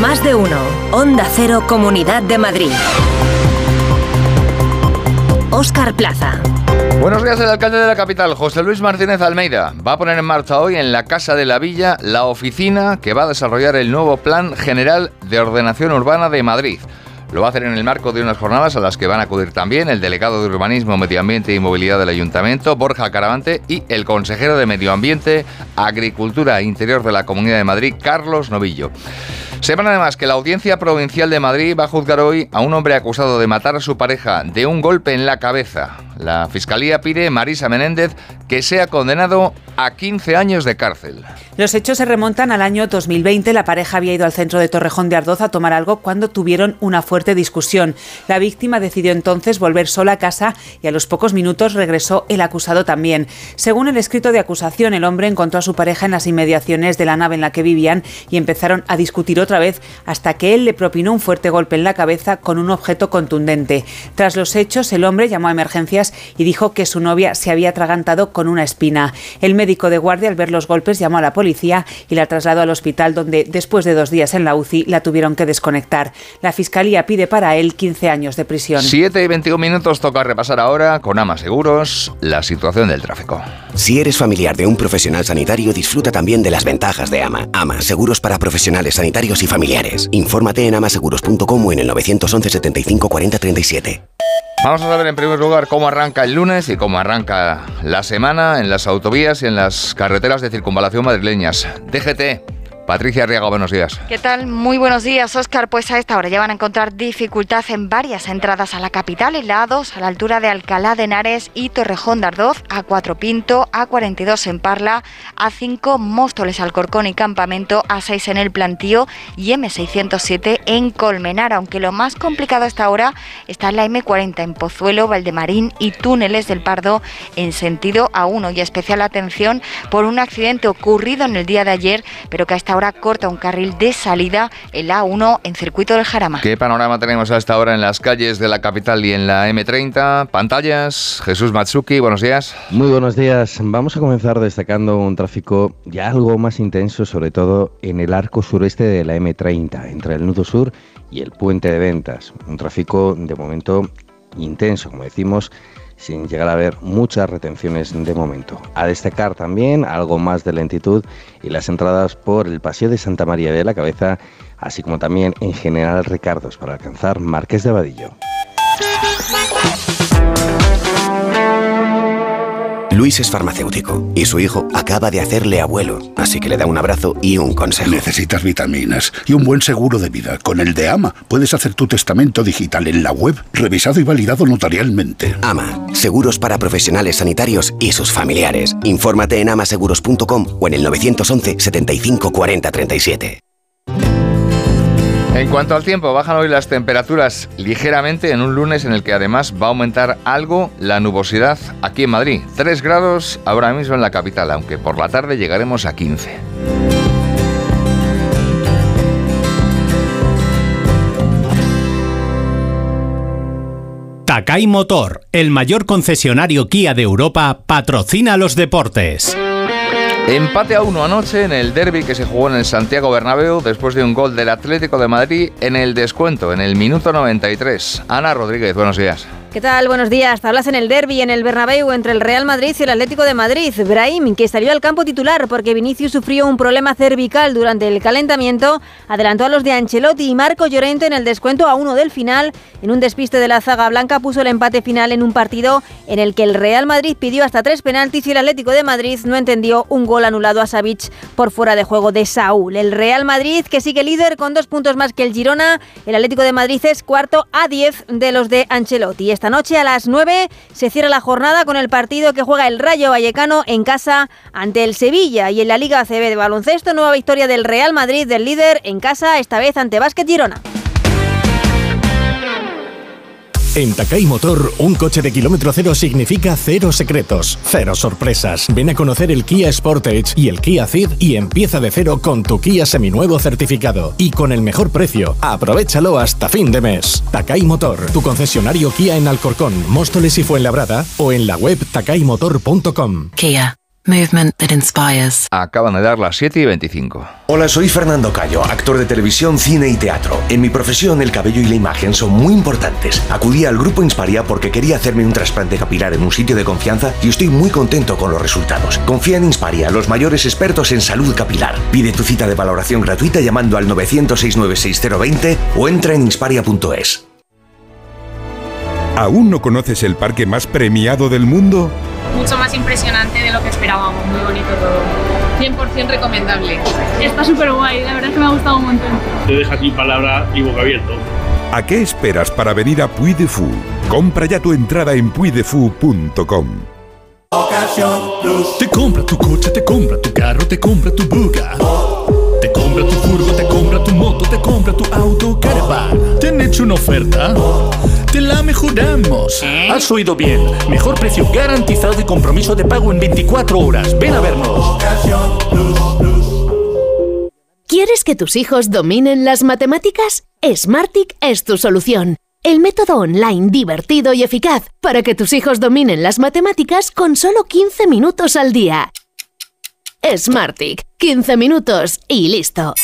Más de uno. Onda Cero, Comunidad de Madrid. Óscar Plaza. Buenos días, el alcalde de la capital, José Luis Martínez Almeida, va a poner en marcha hoy en la Casa de la Villa la oficina que va a desarrollar el nuevo Plan General de Ordenación Urbana de Madrid. Lo va a hacer en el marco de unas jornadas a las que van a acudir también el delegado de Urbanismo, Medio Ambiente y Movilidad del Ayuntamiento, Borja Caravante, y el consejero de Medio Ambiente, Agricultura e Interior de la Comunidad de Madrid, Carlos Novillo. Sepan además que la Audiencia Provincial de Madrid va a juzgar hoy a un hombre acusado de matar a su pareja de un golpe en la cabeza. La Fiscalía pide, Marisa Menéndez, que sea condenado a 15 años de cárcel. Los hechos se remontan al año 2020. La pareja había ido al centro de Torrejón de Ardoz a tomar algo cuando tuvieron una fuerte discusión. La víctima decidió entonces volver sola a casa y a los pocos minutos regresó el acusado también. Según el escrito de acusación, el hombre encontró a su pareja en las inmediaciones de la nave en la que vivían y empezaron a discutir otra vez hasta que él le propinó un fuerte golpe en la cabeza con un objeto contundente. Tras los hechos, el hombre llamó a emergencias y dijo que su novia se había atragantado con una espina. El médico de guardia, al ver los golpes, llamó a la policía y la trasladó al hospital, donde después de dos días en la UCI la tuvieron que desconectar. La fiscalía pide para él 15 años de prisión. 7 y 21 minutos toca repasar ahora con Ama Seguros la situación del tráfico. Si eres familiar de un profesional sanitario, disfruta también de las ventajas de Ama. Ama, seguros para profesionales sanitarios y familiares. Infórmate en amaseguros.com o en el 911 75 40 37. Vamos a saber en primer lugar cómo arranca el lunes y cómo arranca la semana en las autovías y en las carreteras de circunvalación madrileñas. DGT. Patricia Arriaga, buenos días. ¿Qué tal? Muy buenos días, Óscar. Pues a esta hora ya van a encontrar dificultad en varias entradas a la capital, en la A2, a la altura de Alcalá de Henares y Torrejón de Ardoz, A4 Pinto, A42 en Parla, A5 Móstoles, Alcorcón y Campamento, A6 en el Plantío y M607 en Colmenar, aunque lo más complicado hasta ahora está en la M40 en Pozuelo, Valdemarín y Túneles del Pardo en sentido A1 y especial atención por un accidente ocurrido en el día de ayer, pero que a esta hora corta un carril de salida el A1 en circuito del Jarama. ¿Qué panorama tenemos a esta hora en las calles de la capital y en la M30? Pantallas, Jesús Matsuki, buenos días. Muy buenos días. Vamos a comenzar destacando un tráfico ya algo más intenso, sobre todo en el arco sureste de la M30, entre el nudo sur y el puente de ventas. Un tráfico de momento intenso, como decimos, sin llegar a haber muchas retenciones de momento. A destacar también algo más de lentitud y las entradas por el Paseo de Santa María de la Cabeza, así como también en general Ricardos para alcanzar Marqués de Vadillo. Luis es farmacéutico y su hijo acaba de hacerle abuelo, así que le da un abrazo y un consejo. Necesitas vitaminas y un buen seguro de vida. Con el de AMA puedes hacer tu testamento digital en la web, revisado y validado notarialmente. AMA, seguros para profesionales sanitarios y sus familiares. Infórmate en amaseguros.com o en el 911 75 40 37. En cuanto al tiempo, bajan hoy las temperaturas ligeramente en un lunes en el que además va a aumentar algo la nubosidad aquí en Madrid. 3 grados ahora mismo en la capital, aunque por la tarde llegaremos a 15. Takai Motor, el mayor concesionario Kia de Europa, patrocina los deportes. Empate a uno anoche en el derby que se jugó en el Santiago Bernabéu después de un gol del Atlético de Madrid en el descuento, en el minuto 93. Ana Rodríguez, buenos días. ¿Qué tal? Buenos días. Tablas en el derby en el Bernabéu entre el Real Madrid y el Atlético de Madrid. Brahim, que salió al campo titular porque Vinicius sufrió un problema cervical durante el calentamiento, adelantó a los de Ancelotti y Marco Llorente en el descuento a uno del final. En un despiste de la zaga blanca puso el empate final en un partido en el que el Real Madrid pidió hasta tres penaltis y el Atlético de Madrid no entendió un gol anulado a Savic por fuera de juego de Saúl. El Real Madrid, que sigue líder con dos puntos más que el Girona, el Atlético de Madrid es cuarto a 10 de los de Ancelotti. Esta noche a las 9 se cierra la jornada con el partido que juega el Rayo Vallecano en casa ante el Sevilla y en la Liga ACB de baloncesto nueva victoria del Real Madrid del líder en casa esta vez ante Básquet Girona. En Takai Motor, un coche de kilómetro cero significa cero secretos, cero sorpresas. Ven a conocer el Kia Sportage y el Kia Ceed y empieza de cero con tu Kia seminuevo certificado. Y con el mejor precio, aprovechalo hasta fin de mes. Takai Motor, tu concesionario Kia en Alcorcón, Móstoles y Fuenlabrada o en la web takaimotor.com. Kia. Movement that inspires. Acaban de dar las 7 y 25. Hola, soy Fernando Cayo, actor de televisión, cine y teatro. En mi profesión, el cabello y la imagen son muy importantes. Acudí al grupo Insparia porque quería hacerme un trasplante capilar en un sitio de confianza y estoy muy contento con los resultados. Confía en Insparia, los mayores expertos en salud capilar. Pide tu cita de valoración gratuita llamando al 900-696-020 o entra en insparia.es. ¿Aún no conoces el parque más premiado del mundo? Mucho más impresionante de lo que esperábamos, muy bonito todo. 100% recomendable. Está súper guay, la verdad es que me ha gustado un montón. Te dejas sin palabra y boca abierto. ¿A qué esperas para venir a Puy de Fou? Compra ya tu entrada en puydefou.com. Te compra tu coche, te compra tu carro, te compra tu buga. Te compra tu furgo, te compra tu moto, te compra tu auto, caravan. ¿Te han hecho una oferta? Te la mejoramos. Has oído bien. Mejor precio garantizado y compromiso de pago en 24 horas. Ven a vernos. ¿Quieres que tus hijos dominen las matemáticas? Smartic es tu solución. El método online divertido y eficaz para que tus hijos dominen las matemáticas con solo 15 minutos al día. Smartic, 15 minutos y listo.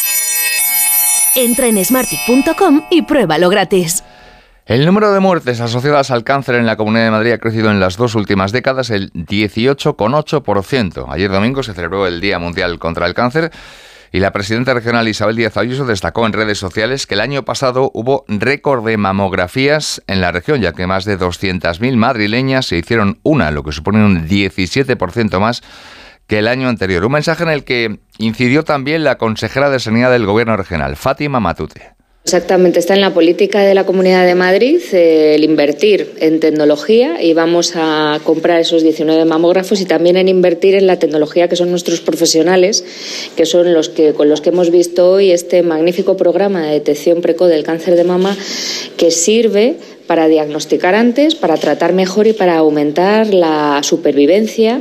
Entra en smartic.com y pruébalo gratis. El número de muertes asociadas al cáncer en la Comunidad de Madrid ha crecido en las dos últimas décadas el 18,8%. Ayer domingo se celebró el Día Mundial contra el Cáncer y la presidenta regional Isabel Díaz Ayuso destacó en redes sociales que el año pasado hubo récord de mamografías en la región, ya que más de 200.000 madrileñas se hicieron una, lo que supone un 17% más que el año anterior. Un mensaje en el que incidió también la consejera de Sanidad del Gobierno regional, Fátima Matute. Exactamente, está en la política de la Comunidad de Madrid eh, el invertir en tecnología y vamos a comprar esos 19 mamógrafos y también en invertir en la tecnología que son nuestros profesionales, que son los que con los que hemos visto hoy este magnífico programa de detección precoz del cáncer de mama que sirve para diagnosticar antes, para tratar mejor y para aumentar la supervivencia.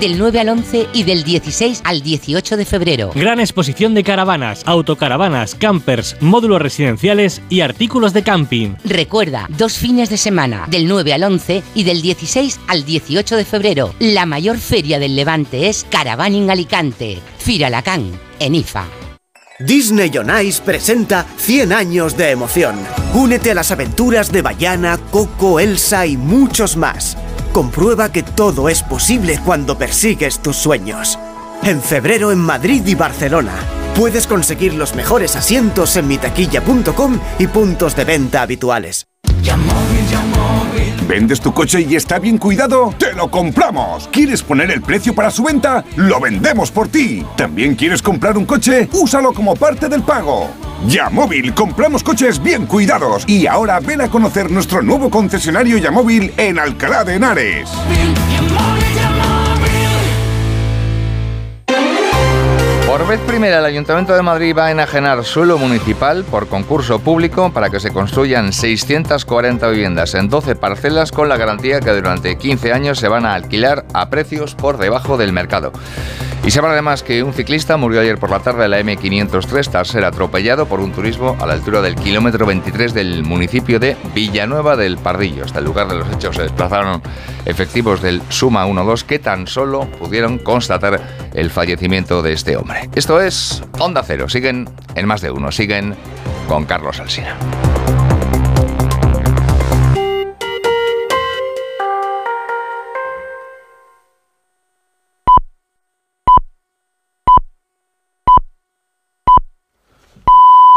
Del 9 al 11 y del 16 al 18 de febrero. Gran exposición de caravanas, autocaravanas, campers, módulos residenciales y artículos de camping. Recuerda, dos fines de semana, del 9 al 11 y del 16 al 18 de febrero. La mayor feria del Levante es Caravaning Alicante. Firalacán, en IFA. Disney on Ice presenta 100 años de emoción. Únete a las aventuras de Bayana, Coco, Elsa y muchos más. Comprueba que todo es posible cuando persigues tus sueños. En febrero en Madrid y Barcelona. Puedes conseguir los mejores asientos en mitaquilla.com y puntos de venta habituales. ¿Vendes tu coche y está bien cuidado? ¡Te lo compramos! ¿Quieres poner el precio para su venta? ¡Lo vendemos por ti! ¿También quieres comprar un coche? ¡Úsalo como parte del pago! Yamóvil, compramos coches bien cuidados. Y ahora ven a conocer nuestro nuevo concesionario Yamóvil en Alcalá de Henares. Por vez primera, el Ayuntamiento de Madrid va a enajenar suelo municipal por concurso público para que se construyan 640 viviendas en 12 parcelas con la garantía que durante 15 años se van a alquilar a precios por debajo del mercado. Y se habla además que un ciclista murió ayer por la tarde en la M503 tras ser atropellado por un turismo a la altura del kilómetro 23 del municipio de Villanueva del Pardillo. Hasta el lugar de los hechos se desplazaron efectivos del Suma 12 que tan solo pudieron constatar el fallecimiento de este hombre. Esto es Onda Cero. Siguen en más de uno. Siguen con Carlos Alsina.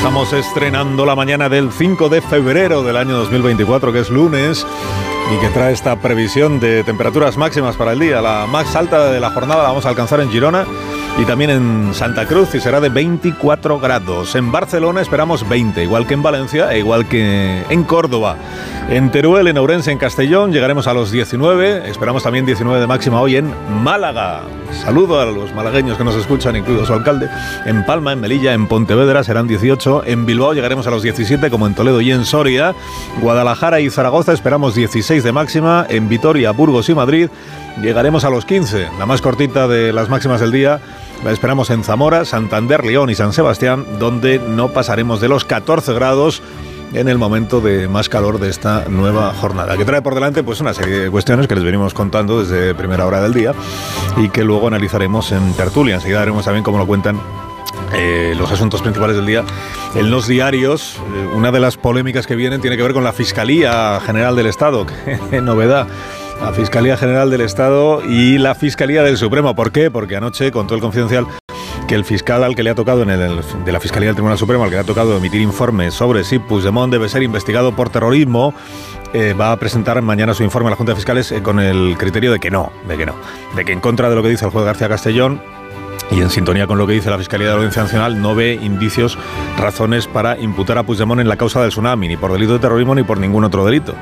Estamos estrenando la mañana del 5 de febrero del año 2024, que es lunes, y que trae esta previsión de temperaturas máximas para el día. La más alta de la jornada la vamos a alcanzar en Girona y también en Santa Cruz y será de 24 grados. En Barcelona esperamos 20, igual que en Valencia e igual que en Córdoba. En Teruel, en Ourense, en Castellón llegaremos a los 19. Esperamos también 19 de máxima hoy en Málaga. Saludo a los malagueños que nos escuchan, incluido su alcalde. En Palma, en Melilla, en Pontevedra serán 18. En Bilbao llegaremos a los 17, como en Toledo y en Soria. Guadalajara y Zaragoza esperamos 16 de máxima. En Vitoria, Burgos y Madrid llegaremos a los 15. La más cortita de las máximas del día la esperamos en Zamora, Santander, León y San Sebastián, donde no pasaremos de los 14 grados en el momento de más calor de esta nueva jornada, que trae por delante pues una serie de cuestiones que les venimos contando desde primera hora del día y que luego analizaremos en tertulia. Enseguida veremos también cómo lo cuentan eh, los asuntos principales del día. En los diarios, eh, una de las polémicas que vienen tiene que ver con la Fiscalía General del Estado. Qué novedad. La Fiscalía General del Estado y la Fiscalía del Supremo. ¿Por qué? Porque anoche contó el confidencial que el fiscal al que le ha tocado en el, de la Fiscalía del Tribunal Supremo, al que le ha tocado emitir informes sobre si Puigdemont debe ser investigado por terrorismo, eh, va a presentar mañana su informe a la Junta de Fiscales eh, con el criterio de que no, de que no, de que en contra de lo que dice el juez García Castellón y en sintonía con lo que dice la Fiscalía de la Audiencia Nacional, no ve indicios, razones para imputar a Puigdemont en la causa del tsunami, ni por delito de terrorismo ni por ningún otro delito.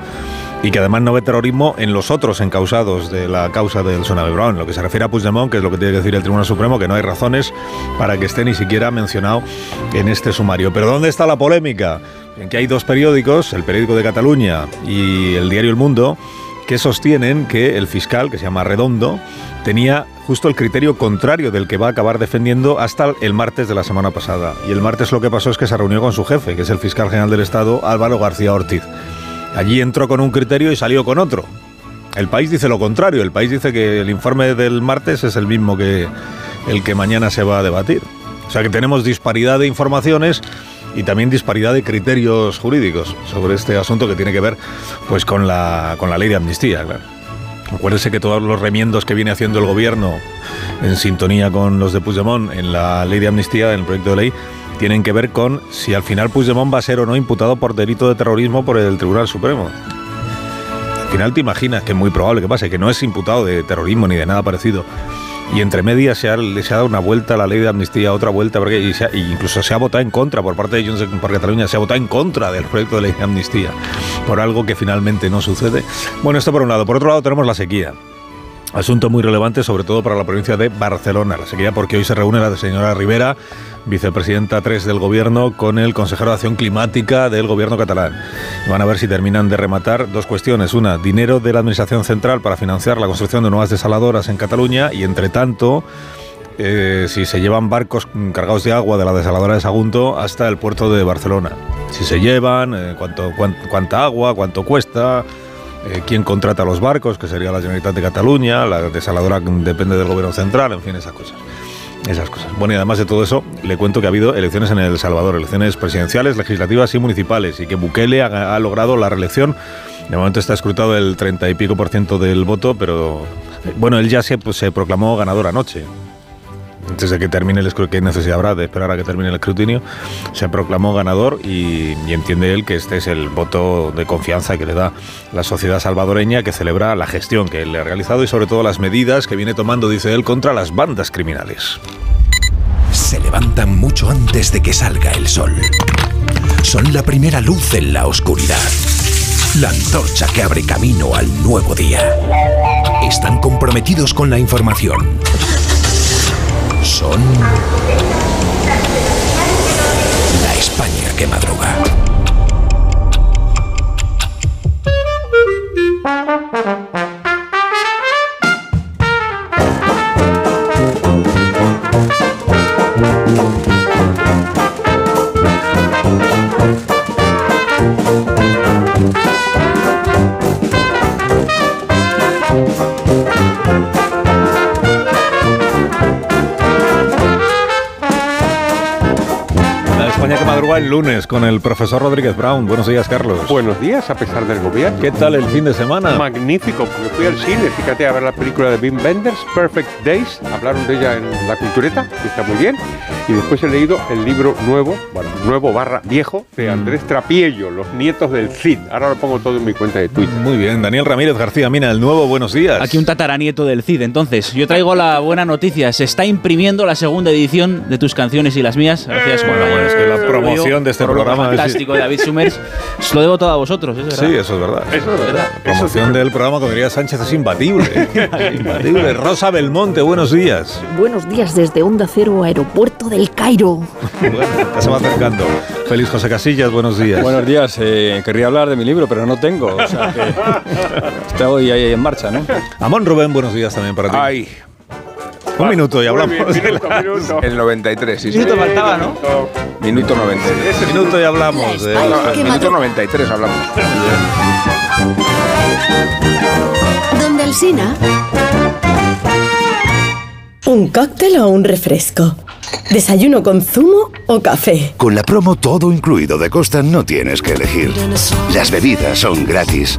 Y que además no ve terrorismo en los otros encausados de la causa del. Pero en lo que se refiere a Puigdemont, que es lo que tiene que decir el Tribunal Supremo, que no hay razones para que esté ni siquiera mencionado en este sumario. Pero ¿dónde está la polémica? En que hay dos periódicos, el periódico de Cataluña y el diario El Mundo, que sostienen que el fiscal, que se llama Redondo, tenía justo el criterio contrario del que va a acabar defendiendo hasta el martes de la semana pasada. Y el martes lo que pasó es que se reunió con su jefe, que es el fiscal general del Estado, Álvaro García Ortiz. Allí entró con un criterio y salió con otro. El país dice lo contrario, el país dice que el informe del martes es el mismo que el que mañana se va a debatir. O sea que tenemos disparidad de informaciones y también disparidad de criterios jurídicos sobre este asunto que tiene que ver pues con la, con la ley de amnistía, claro. Acuérdese que todos los remiendos que viene haciendo el gobierno en sintonía con los de Puigdemont en la ley de amnistía, en el proyecto de ley, tienen que ver con si al final Puigdemont va a ser o no imputado por delito de terrorismo por el Tribunal Supremo. Al final te imaginas que es muy probable que pase, que no es imputado de terrorismo ni de nada parecido y entre medias se ha, se ha dado una vuelta a la ley de amnistía, otra vuelta, porque y incluso se ha votado en contra por parte de Junts por Cataluña, se ha votado en contra del proyecto de ley de amnistía, por algo que finalmente no sucede. Bueno, esto por un lado. Por otro lado tenemos la sequía. Asunto muy relevante, sobre todo para la provincia de Barcelona. La sequía, porque hoy se reúne la señora Rivera, vicepresidenta 3 del gobierno, con el consejero de Acción Climática del gobierno catalán. Van a ver si terminan de rematar dos cuestiones. Una, dinero de la Administración Central para financiar la construcción de nuevas desaladoras en Cataluña y, entre tanto, eh, si se llevan barcos cargados de agua de la desaladora de Sagunto hasta el puerto de Barcelona. Si se llevan, eh, cuánto, cuán- cuánta agua, cuánto cuesta, eh, quién contrata los barcos, que sería la Generalitat de Cataluña, la desaladora depende del gobierno central, en fin, esas cosas. Esas cosas. Bueno, y además de todo eso, le cuento que ha habido elecciones en El Salvador, elecciones presidenciales, legislativas y municipales, y que Bukele ha, logrado la reelección. De momento está escrutado el 30 y pico por ciento del voto, pero eh, bueno, él ya se, pues, se proclamó ganador anoche. Antes de que termine el escrutinio, ¿qué necesidad habrá de esperar a que termine el escrutinio? Se proclamó ganador y, y entiende él que este es el voto de confianza que le da la sociedad salvadoreña que celebra la gestión que él le ha realizado y sobre todo las medidas que viene tomando, dice él, contra las bandas criminales. Se levantan mucho antes de que salga el sol. Son la primera luz en la oscuridad. La antorcha que abre camino al nuevo día. Están comprometidos con la información. Son la España que madruga. España que madruga el lunes con el profesor Rodríguez Brown. Buenos días, Carlos. Buenos días, a pesar del gobierno. ¿Qué tal el fin de semana? Magnífico, porque fui al cine, fíjate, a ver la película de Wim Wenders, Perfect Days, hablaron de ella en La Cultureta, que está muy bien, y después he leído el libro nuevo, bueno, nuevo barra viejo, Mm. de Andrés Trapiello, Los Nietos del Cid. Ahora lo pongo todo en mi cuenta de Twitter. Muy bien, Daniel Ramírez García Mina, el nuevo, buenos días. Aquí un tataranieto del CID. Entonces, yo traigo la buena noticia. Se está imprimiendo la segunda edición de tus canciones y las mías. Gracias, compañeros. es que la promoción de este programa es- Fantástico, de David Summers. Os lo debo todo a vosotros, es verdad. Sí, eso es verdad. Eso es verdad. La promoción del programa, como diría Sánchez, es imbatible. imbatible. Rosa Belmonte, buenos días. Buenos días desde Onda Cero, Aeropuerto del Cairo. Bueno, ya se va acercando. Feliz José Casillas, buenos días. Buenos días, eh, querría hablar de mi libro, pero no tengo. O sea que estoy ahí en marcha, ¿no? Amón Rubén, buenos días también para ti. Ay. Un minuto y hablamos. El 93, sí, sí. Minuto faltaba, ¿no? Minuto 93. Minuto y hablamos. de- No, minuto 93 hablamos. Donde el Sina. ¿Un cóctel o un refresco? ¿Desayuno con zumo o café? Con la promo todo incluido de Costa no tienes que elegir. Las bebidas son gratis.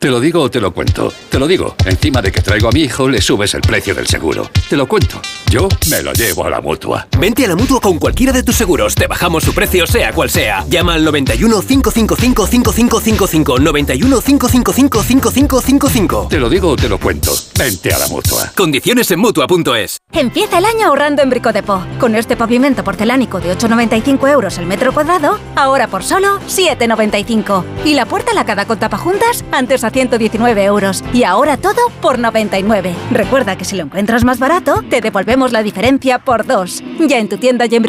Te lo digo o te lo cuento. Te lo digo. Encima de que traigo a mi hijo, le subes el precio del seguro. Te lo cuento. Yo me lo llevo a la mutua. Vente a la mutua con cualquiera de tus seguros. Te bajamos su precio, sea cual sea. Llama al 91 555 5555. 91 555 5555. Te lo digo o te lo cuento. Vente a la mutua. Condiciones en mutua.es. Empieza el año ahorrando en Brico de Po. Con este pavimento porcelánico de 8,95 euros el metro cuadrado, ahora por solo 7,95. Y la puerta lacada con tapajuntas, antes a 119 euros. Y ahora todo por 99. Recuerda que si lo encuentras más barato, te devolvemos la diferencia por dos. Ya en tu tienda y en.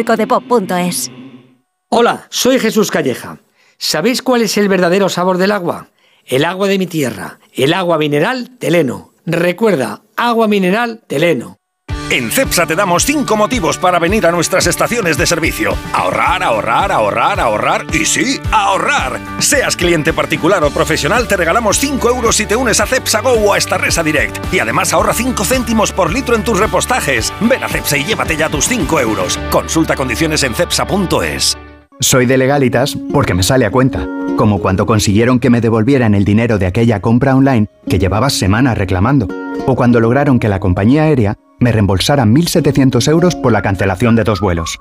Hola, soy Jesús Calleja. ¿Sabéis cuál es el verdadero sabor del agua? El agua de mi tierra, el agua mineral Teleno. Recuerda, agua mineral Teleno. En CEPSA te damos 5 motivos para venir a nuestras estaciones de servicio. Ahorrar, ahorrar, ahorrar, ahorrar y sí, ahorrar. Seas cliente particular o profesional, te regalamos 5 euros si te unes a CEPSA Go o a Estarresa Direct. Y además ahorra 5 céntimos por litro en tus repostajes. Ven a CEPSA y llévate ya tus 5 euros. Consulta condiciones en cepsa.es. Soy de legalitas porque me sale a cuenta, como cuando consiguieron que me devolvieran el dinero de aquella compra online que llevaba semanas reclamando, o cuando lograron que la compañía aérea me reembolsara 1.700 euros por la cancelación de dos vuelos.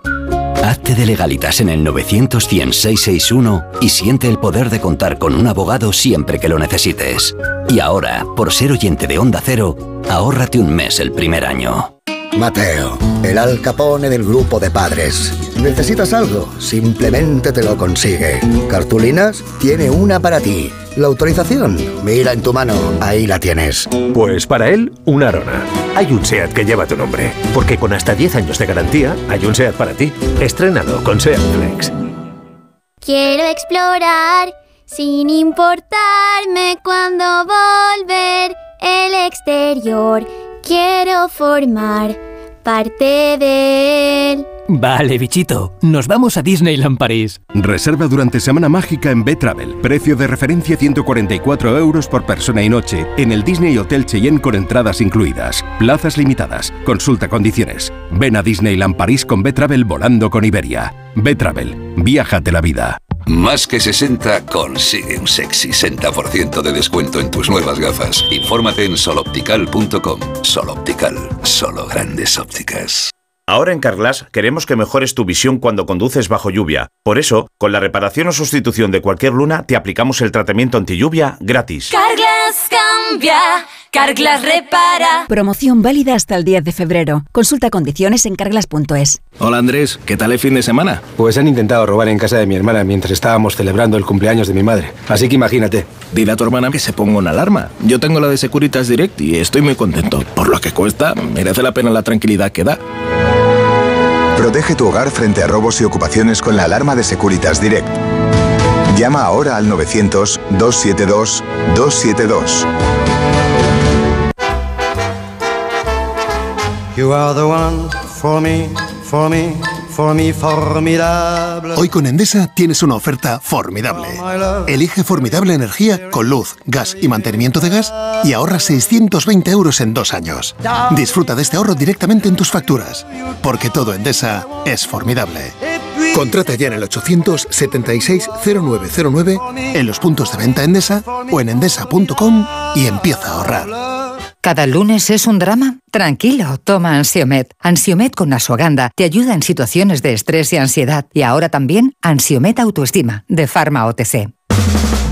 Hazte de legalitas en el 900 100 661 y siente el poder de contar con un abogado siempre que lo necesites. Y ahora, por ser oyente de Onda Cero, ahórrate un mes el primer año. Mateo, el Al Capone del grupo de padres. ¿Necesitas algo? Simplemente te lo consigue. ¿Cartulinas? Tiene una para ti. La autorización, mira en tu mano, ahí la tienes. Pues para él, una Arona. Hay un SEAT que lleva tu nombre, porque con hasta 10 años de garantía, hay un SEAT para ti. Estrénalo con SEAT Flex. Quiero explorar sin importarme cuando volver el exterior. Quiero formar parte de él. Vale, bichito, nos vamos a Disneyland París. Reserva durante Semana Mágica en B-Travel. Precio de referencia 144 euros por persona y noche en el Disney Hotel Cheyenne con entradas incluidas. Plazas limitadas. Consulta condiciones. Ven a Disneyland París con B-Travel volando con Iberia. B-Travel. Viájate la vida. Más que 60 consigue un sexy 60% de descuento en tus nuevas gafas. Infórmate en soloptical.com. Soloptical, solo grandes ópticas. Ahora en Carglass queremos que mejores tu visión cuando conduces bajo lluvia. Por eso, con la reparación o sustitución de cualquier luna, te aplicamos el tratamiento anti lluvia gratis. Carglass cambia, Carglass repara. Promoción válida hasta el 10 de febrero. Consulta condiciones en carglass.es. Hola Andrés, ¿qué tal el fin de semana? Pues han intentado robar en casa de mi hermana mientras estábamos celebrando el cumpleaños de mi madre. Así que imagínate. Dile a tu hermana que se ponga una alarma. Yo tengo la de Securitas Direct y estoy muy contento. Por lo que cuesta, merece la pena la tranquilidad que da. Protege tu hogar frente a robos y ocupaciones con la alarma de Securitas Direct. Llama ahora al 900-272-272. You are the one for me, for me, for me, formidable. Hoy con Endesa tienes una oferta formidable. Elige formidable energía con luz, gas y mantenimiento de gas y ahorra 620 euros en dos años. Disfruta de este ahorro directamente en tus facturas, porque todo Endesa es formidable. Contrata ya en el 876-0909, en los puntos de venta Endesa o en endesa.com y empieza a ahorrar. ¿Cada lunes es un drama? Tranquilo, toma Ansiomet. Ansiomet con Asuaganda te ayuda en situaciones de estrés y ansiedad. Y ahora también Ansiomet Autoestima, de Pharma OTC.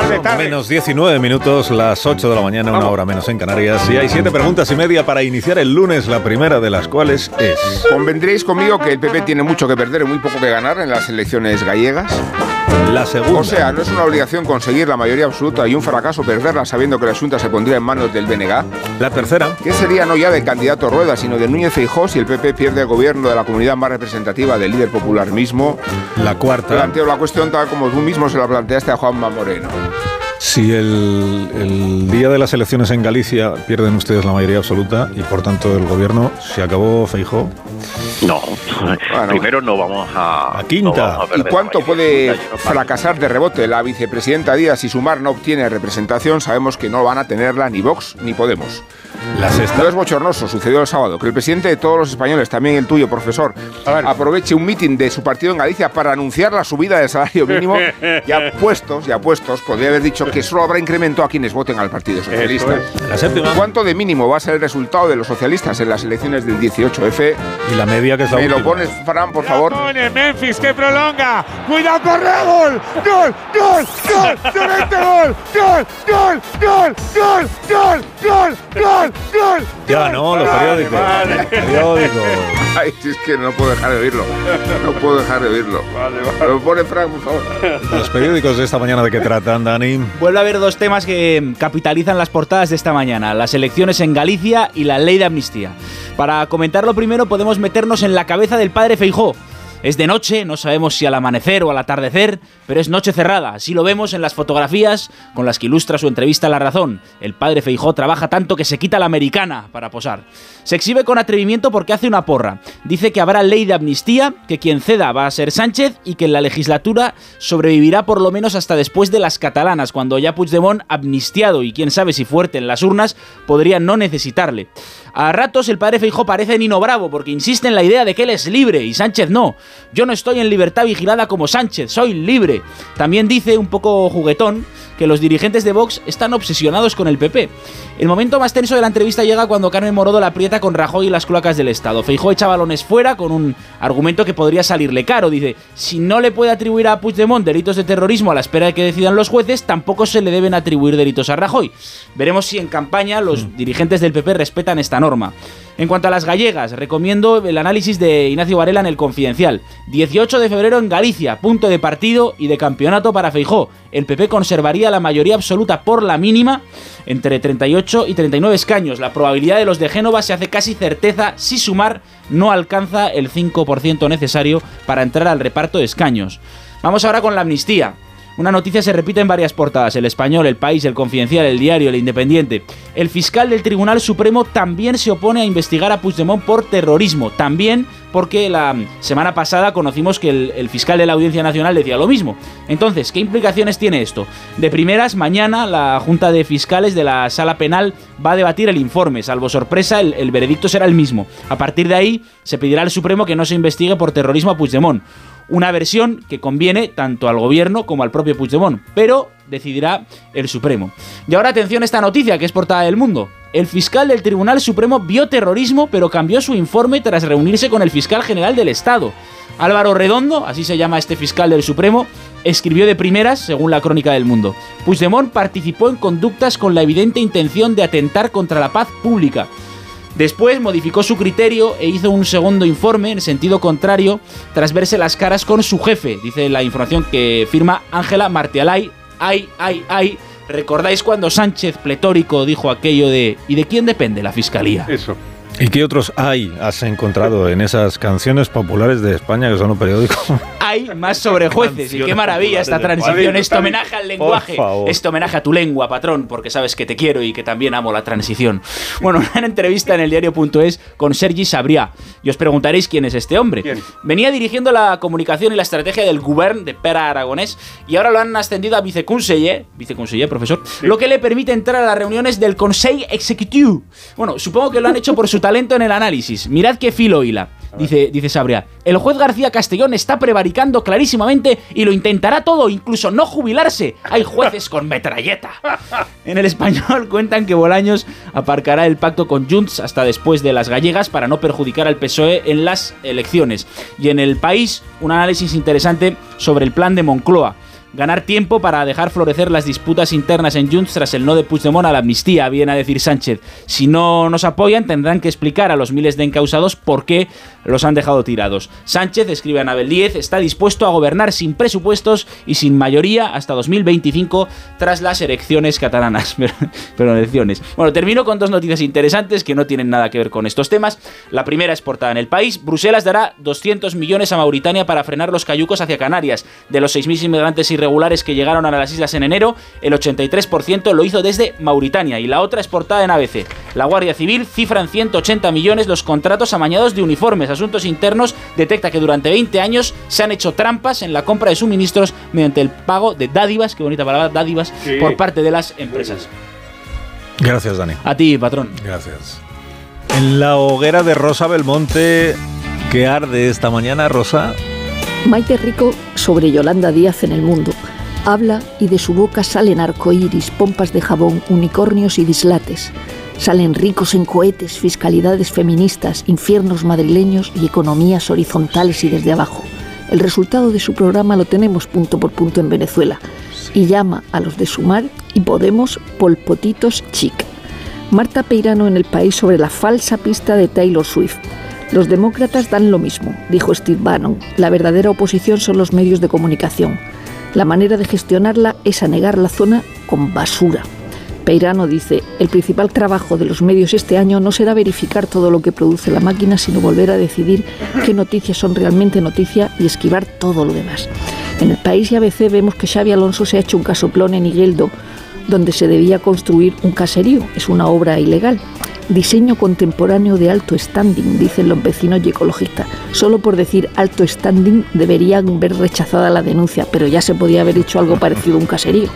Tarde, tarde. Menos 19 minutos, las 8 de la mañana, una hora menos en Canarias. Y hay siete preguntas y media para iniciar el lunes, la primera de las cuales es... Convendréis conmigo que el PP tiene mucho que perder y muy poco que ganar en las elecciones gallegas. La segunda. O sea, no es una obligación conseguir la mayoría absoluta y un fracaso perderla sabiendo que la Junta se pondría en manos del BNG. La tercera. ¿Qué sería no ya del candidato Rueda, sino de Núñez Feijóo si el PP pierde el gobierno de la comunidad más representativa del líder popular mismo? La cuarta. Planteo la cuestión tal como tú mismo se la planteaste a Juanma Moreno. Si el, el día de las elecciones en Galicia pierden ustedes la mayoría absoluta y por tanto el gobierno se acabó Feijó. No, primero no vamos a... A quinta. ¿Y cuánto puede fracasar de rebote la vicepresidenta Díaz si Sumar no obtiene representación? Sabemos que no van a tenerla ni Vox ni Podemos. La sexta. No es bochornoso, sucedió el sábado, que el presidente de todos los españoles, también el tuyo, profesor, aproveche un mitin de su partido en Galicia para anunciar la subida del salario mínimo y apuestos, y apuestos, podría haber dicho que solo habrá incremento a quienes voten al Partido Socialista. La séptima. ¿Cuánto de mínimo va a ser el resultado de los socialistas en las elecciones del 18F? Y la media que es la Me lo última. pones, Fran, por favor. Pone Memphis que prolonga. Cuidado, corre, gol. Gol, gol, gol. Tremendo gol. Gol, gol, gol, gol, gol, gol, gol, gol. Ya no, los periódicos. Los periódicos. Ay, si es que no puedo dejar de oírlo. No puedo dejar de oírlo. Lo pone Fran, por favor. Los periódicos de esta mañana de qué tratan, Dani. Vuelve a haber dos temas que capitalizan las portadas de esta mañana, las elecciones en Galicia y la ley de amnistía. Para comentarlo primero podemos meternos en la cabeza del padre Feijó. Es de noche, no sabemos si al amanecer o al atardecer, pero es noche cerrada. Así lo vemos en las fotografías con las que ilustra su entrevista a La Razón. El padre Feijó trabaja tanto que se quita la americana para posar. Se exhibe con atrevimiento porque hace una porra. Dice que habrá ley de amnistía, que quien ceda va a ser Sánchez y que en la legislatura sobrevivirá por lo menos hasta después de las catalanas, cuando ya Puigdemont, amnistiado y quién sabe si fuerte en las urnas, podría no necesitarle. A ratos el padre Feijó parece Nino Bravo porque insiste en la idea de que él es libre y Sánchez no. Yo no estoy en libertad vigilada como Sánchez, soy libre. También dice, un poco juguetón, que los dirigentes de Vox están obsesionados con el PP. El momento más tenso de la entrevista llega cuando Carmen Morodo la aprieta con Rajoy y las cloacas del Estado. Feijó echa balones fuera con un argumento que podría salirle caro. Dice, si no le puede atribuir a Puigdemont delitos de terrorismo a la espera de que decidan los jueces, tampoco se le deben atribuir delitos a Rajoy. Veremos si en campaña los Mm. dirigentes del PP respetan esta norma. En cuanto a las gallegas, recomiendo el análisis de Ignacio Varela en el Confidencial. 18 de febrero en Galicia, punto de partido y de campeonato para Feijó. El PP conservaría la mayoría absoluta por la mínima entre 38 y 39 escaños. La probabilidad de los de Génova se hace casi certeza si sumar no alcanza el 5% necesario para entrar al reparto de escaños. Vamos ahora con la amnistía. Una noticia se repite en varias portadas, el español, el país, el confidencial, el diario, el independiente. El fiscal del Tribunal Supremo también se opone a investigar a Puigdemont por terrorismo, también porque la semana pasada conocimos que el, fiscal de la Audiencia Nacional decía lo mismo. Entonces, ¿qué implicaciones tiene esto? De primeras, mañana la Junta de Fiscales de la Sala Penal va a debatir el informe, salvo sorpresa, el, el veredicto será el mismo. A partir de ahí, se pedirá al Supremo que no se investigue por terrorismo a Puigdemont. Una versión que conviene tanto al gobierno como al propio Puigdemont, pero decidirá el Supremo. Y ahora atención a esta noticia que es portada del mundo. El fiscal del Tribunal Supremo vio terrorismo, pero cambió su informe tras reunirse con el fiscal general del Estado. Álvaro Redondo, así se llama este fiscal del Supremo, escribió de primeras, según la crónica del mundo. Puigdemont participó en conductas con la evidente intención de atentar contra la paz pública. Después modificó su criterio e hizo un segundo informe en sentido contrario tras verse las caras con su jefe, dice la información que firma Ángela Martialay. Ay, ay, ay. ¿Recordáis cuando Sánchez pletórico dijo aquello de ¿y de quién depende la fiscalía? Eso. ¿Y qué otros hay has encontrado en esas canciones populares de España que son un periódico? Hay más sobre jueces y qué maravilla esta transición. Este homenaje al lenguaje. Este homenaje a tu lengua, patrón, porque sabes que te quiero y que también amo la transición. Bueno, una entrevista en el diario.es con Sergi Sabrià. Y os preguntaréis quién es este hombre. Venía dirigiendo la comunicación y la estrategia del govern de Pera Aragonés y ahora lo han ascendido a viceconseller, viceconseller, profesor, lo que le permite entrar a las reuniones del Conseil Executiu. Bueno, supongo que lo han hecho por su talento en el análisis. Mirad qué filo hila. Dice, dice Sabria, el juez García Castellón está prevaricando clarísimamente y lo intentará todo, incluso no jubilarse. Hay jueces con metralleta. En el español cuentan que Bolaños aparcará el pacto con Junts hasta después de las gallegas para no perjudicar al PSOE en las elecciones. Y en el país, un análisis interesante sobre el plan de Moncloa. Ganar tiempo para dejar florecer las disputas internas en Junts tras el no de Puigdemont a la amnistía, viene a decir Sánchez. Si no nos apoyan, tendrán que explicar a los miles de encausados por qué los han dejado tirados. Sánchez, escribe Anabel 10, está dispuesto a gobernar sin presupuestos y sin mayoría hasta 2025 tras las elecciones catalanas. Pero elecciones. Bueno, termino con dos noticias interesantes que no tienen nada que ver con estos temas. La primera es portada en el país. Bruselas dará 200 millones a Mauritania para frenar los cayucos hacia Canarias. De los 6.000 inmigrantes irregulares que llegaron a las islas en enero, el 83% lo hizo desde Mauritania. Y la otra es portada en ABC. La Guardia Civil cifra en 180 millones los contratos amañados de uniformes. Asuntos Internos detecta que durante 20 años se han hecho trampas en la compra de suministros mediante el pago de dádivas, qué bonita palabra, dádivas, Sí. por parte de las empresas. Gracias, Dani. A ti, patrón. Gracias. En la hoguera de Rosa Belmonte, que arde esta mañana, Rosa? Maite Rico sobre Yolanda Díaz en el mundo. Habla y de su boca salen arcoíris, pompas de jabón, unicornios y dislates. Salen ricos en cohetes, fiscalidades feministas, infiernos madrileños y economías horizontales y desde abajo. El resultado de su programa lo tenemos punto por punto en Venezuela y llama a los de Sumar y Podemos polpotitos chic. Marta Peirano en el país sobre la falsa pista de Taylor Swift. Los demócratas dan lo mismo, dijo Steve Bannon. La verdadera oposición son los medios de comunicación. La manera de gestionarla es anegar la zona con basura. Peirano dice, el principal trabajo de los medios este año no será verificar todo lo que produce la máquina, sino volver a decidir qué noticias son realmente noticia y esquivar todo lo demás. En el país y ABC vemos que Xavi Alonso se ha hecho un casoplón en Igueldo, donde se debía construir un caserío. Es una obra ilegal. Diseño contemporáneo de alto standing, dicen los vecinos y ecologistas. Solo por decir alto standing deberían ver rechazada la denuncia, pero ya se podía haber hecho algo parecido a un caserío.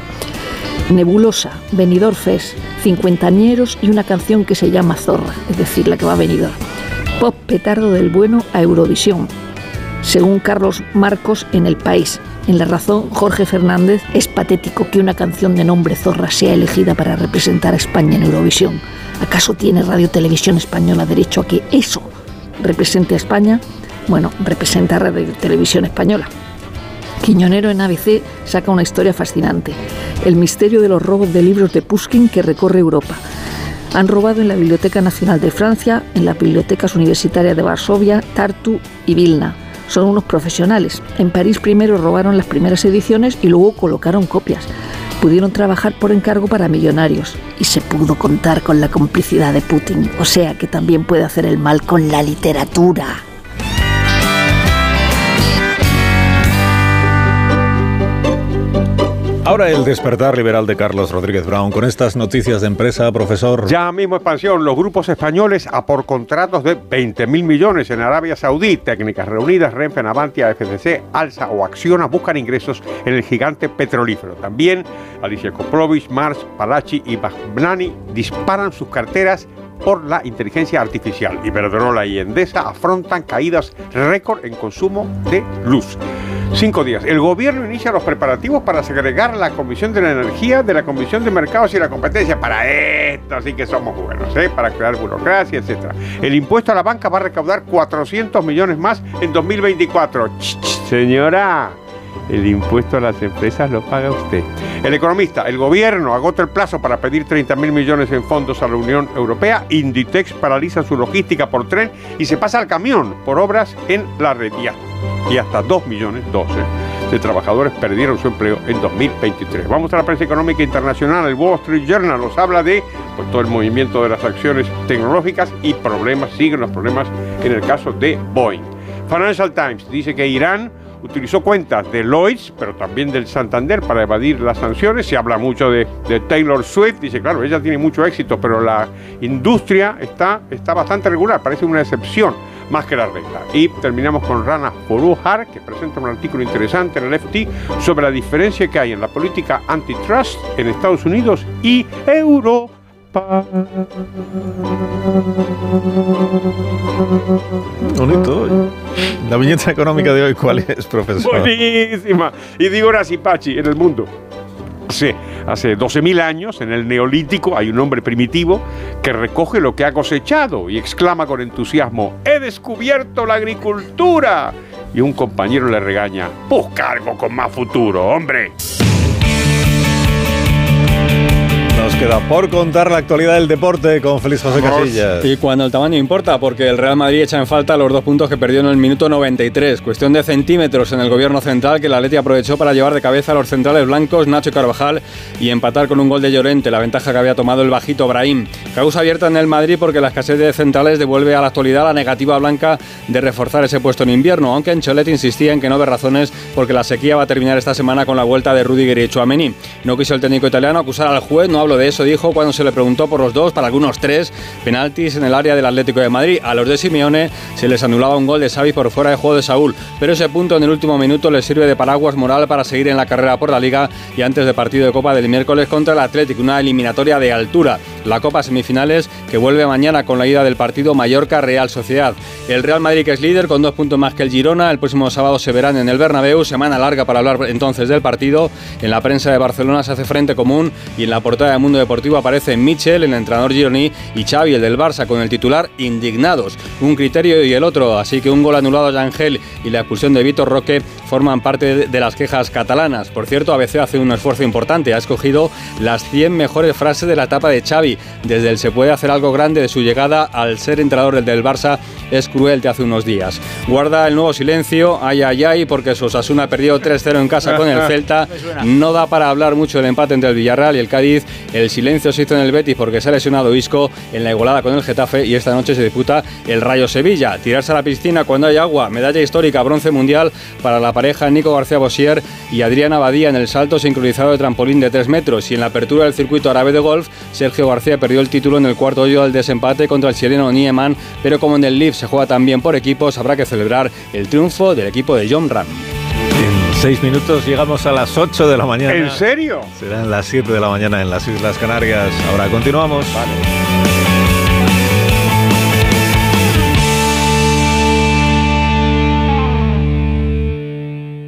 Nebulosa, Venidor Fest, cincuentañeros y una canción que se llama Zorra, es decir, la que va a venidor. Pop petardo del bueno a Eurovisión. Según Carlos Marcos en El País, en La Razón, Jorge Fernández, es patético que una canción de nombre Zorra sea elegida para representar a España en Eurovisión. ¿Acaso tiene Radio Televisión Española derecho a que eso represente a España? Bueno, representa Radio Televisión Española. Quiñonero en ABC saca una historia fascinante. El misterio de los robos de libros de Pushkin que recorre Europa. Han robado en la Biblioteca Nacional de Francia, en las bibliotecas universitarias de Varsovia, Tartu y Vilna. Son unos profesionales. En París primero robaron las primeras ediciones y luego colocaron copias. Pudieron trabajar por encargo para millonarios y se pudo contar con la complicidad de Putin. O sea que también puede hacer el mal con la literatura. Ahora el despertar liberal de Carlos Rodríguez Brown con estas noticias de empresa, profesor. Ya mismo expansión, los grupos españoles a por contratos de 20 mil millones en Arabia Saudí, técnicas reunidas, Renfe, Navantia, FCC, Alsa o Acciona buscan ingresos en el gigante petrolífero. También Alicia Koplovich, Mars, Palachi y Bagnani disparan sus carteras por la inteligencia artificial. Iberdrola y Endesa afrontan caídas récord en consumo de luz. Cinco días. El gobierno inicia los preparativos para segregar la Comisión de la Energía de la Comisión de Mercados y la Competencia. Para esto sí que somos buenos, ¿eh? para crear burocracia, etc. El impuesto a la banca va a recaudar 400 millones más en 2024. señora, el impuesto a las empresas lo paga usted. El economista, el gobierno agota el plazo para pedir 30 mil millones en fondos a la Unión Europea. Inditex paraliza su logística por tren y se pasa al camión por obras en la red. Y hasta 2 millones, 12, de trabajadores perdieron su empleo en 2023. Vamos a la prensa económica internacional. El Wall Street Journal nos habla de pues, todo el movimiento de las acciones tecnológicas y problemas, siguen los problemas en el caso de Boeing. Financial Times dice que Irán utilizó cuentas de Lloyds, pero también del Santander para evadir las sanciones. Se habla mucho de, Taylor Swift, dice, claro, ella tiene mucho éxito, pero la industria está, está bastante regular, parece una excepción más que la regla. Y terminamos con Rana Foruhar, que presenta un artículo interesante en el FT sobre la diferencia que hay en la política antitrust en Estados Unidos y Europa. Bonito. La viñeta económica de hoy, ¿cuál es, profesor? Buenísima. Y digo Pachi, en el mundo. Hace, hace 12.000 años, en el Neolítico, hay un hombre primitivo que recoge lo que ha cosechado y exclama con entusiasmo, ¡He descubierto la agricultura! Y un compañero le regaña, busca algo con más futuro, hombre. Nos queda por contar la actualidad del deporte con Félix José Casillas. Y cuando el tamaño importa, porque el Real Madrid echa en falta los dos puntos que perdió en el minuto 93. Cuestión de centímetros en el gobierno central que la Leti aprovechó para llevar de cabeza a los centrales blancos Nacho y Carvajal y empatar con un gol de Llorente, la ventaja que había tomado el bajito Brahim. Causa abierta en el Madrid porque la escasez de centrales devuelve a la actualidad la negativa blanca de reforzar ese puesto en invierno, aunque Ancelotti insistía en que no ve razones porque la sequía va a terminar esta semana con la vuelta de Rudiger y Chouameni. No quiso el técnico italiano acusar al juez, no hablo de eso, dijo cuando se le preguntó por los dos, para algunos tres, penaltis en el área del Atlético de Madrid. A los de Simeone se les anulaba un gol de Xavi por fuera de juego de Saúl, pero ese punto en el último minuto les sirve de paraguas moral para seguir en la carrera por la Liga y antes del partido de Copa del miércoles contra el Atlético, una eliminatoria de altura. La Copa semifinales que vuelve mañana con la ida del partido Mallorca-Real Sociedad. El Real Madrid que es líder con dos puntos más que el Girona, el próximo sábado se verán en el Bernabéu, semana larga para hablar entonces del partido. En la prensa de Barcelona se hace frente común y en la portada de Mundo Deportivo aparece Michel, el entrenador Gironi, y Xavi, el del Barça, con el titular indignados. Un criterio y el otro, así que un gol anulado a Ángel y la expulsión de Víctor Roque forman parte de las quejas catalanas. Por cierto, ABC hace un esfuerzo importante, ha escogido las 100 mejores frases de la etapa de Xavi, desde el se puede hacer algo grande de su llegada al ser entrenador del Barça es cruel de hace unos días. Guarda el nuevo silencio, ay ay ay, porque Sosasuna perdió 3-0 en casa con el Celta. No da para hablar mucho del empate entre el Villarreal y el Cádiz El silencio se hizo en el Betis porque se ha lesionado Isco en la igualada con el Getafe y esta noche se disputa el Rayo Sevilla. Tirarse a la piscina cuando hay agua, medalla histórica, bronce mundial para la pareja Nico García Bosier y Adriana Badía en el salto sincronizado de trampolín de 3 metros y en la apertura del circuito árabe de golf, Sergio García perdió el título en el cuarto hoyo del desempate contra el chileno Nieman, pero como en el Leaf se juega también por equipos, habrá que celebrar el triunfo del equipo de John Ram. Seis minutos llegamos a las 8 de la mañana. ¿En serio? Serán las 7 de la mañana en las Islas Canarias. Ahora continuamos. Vale.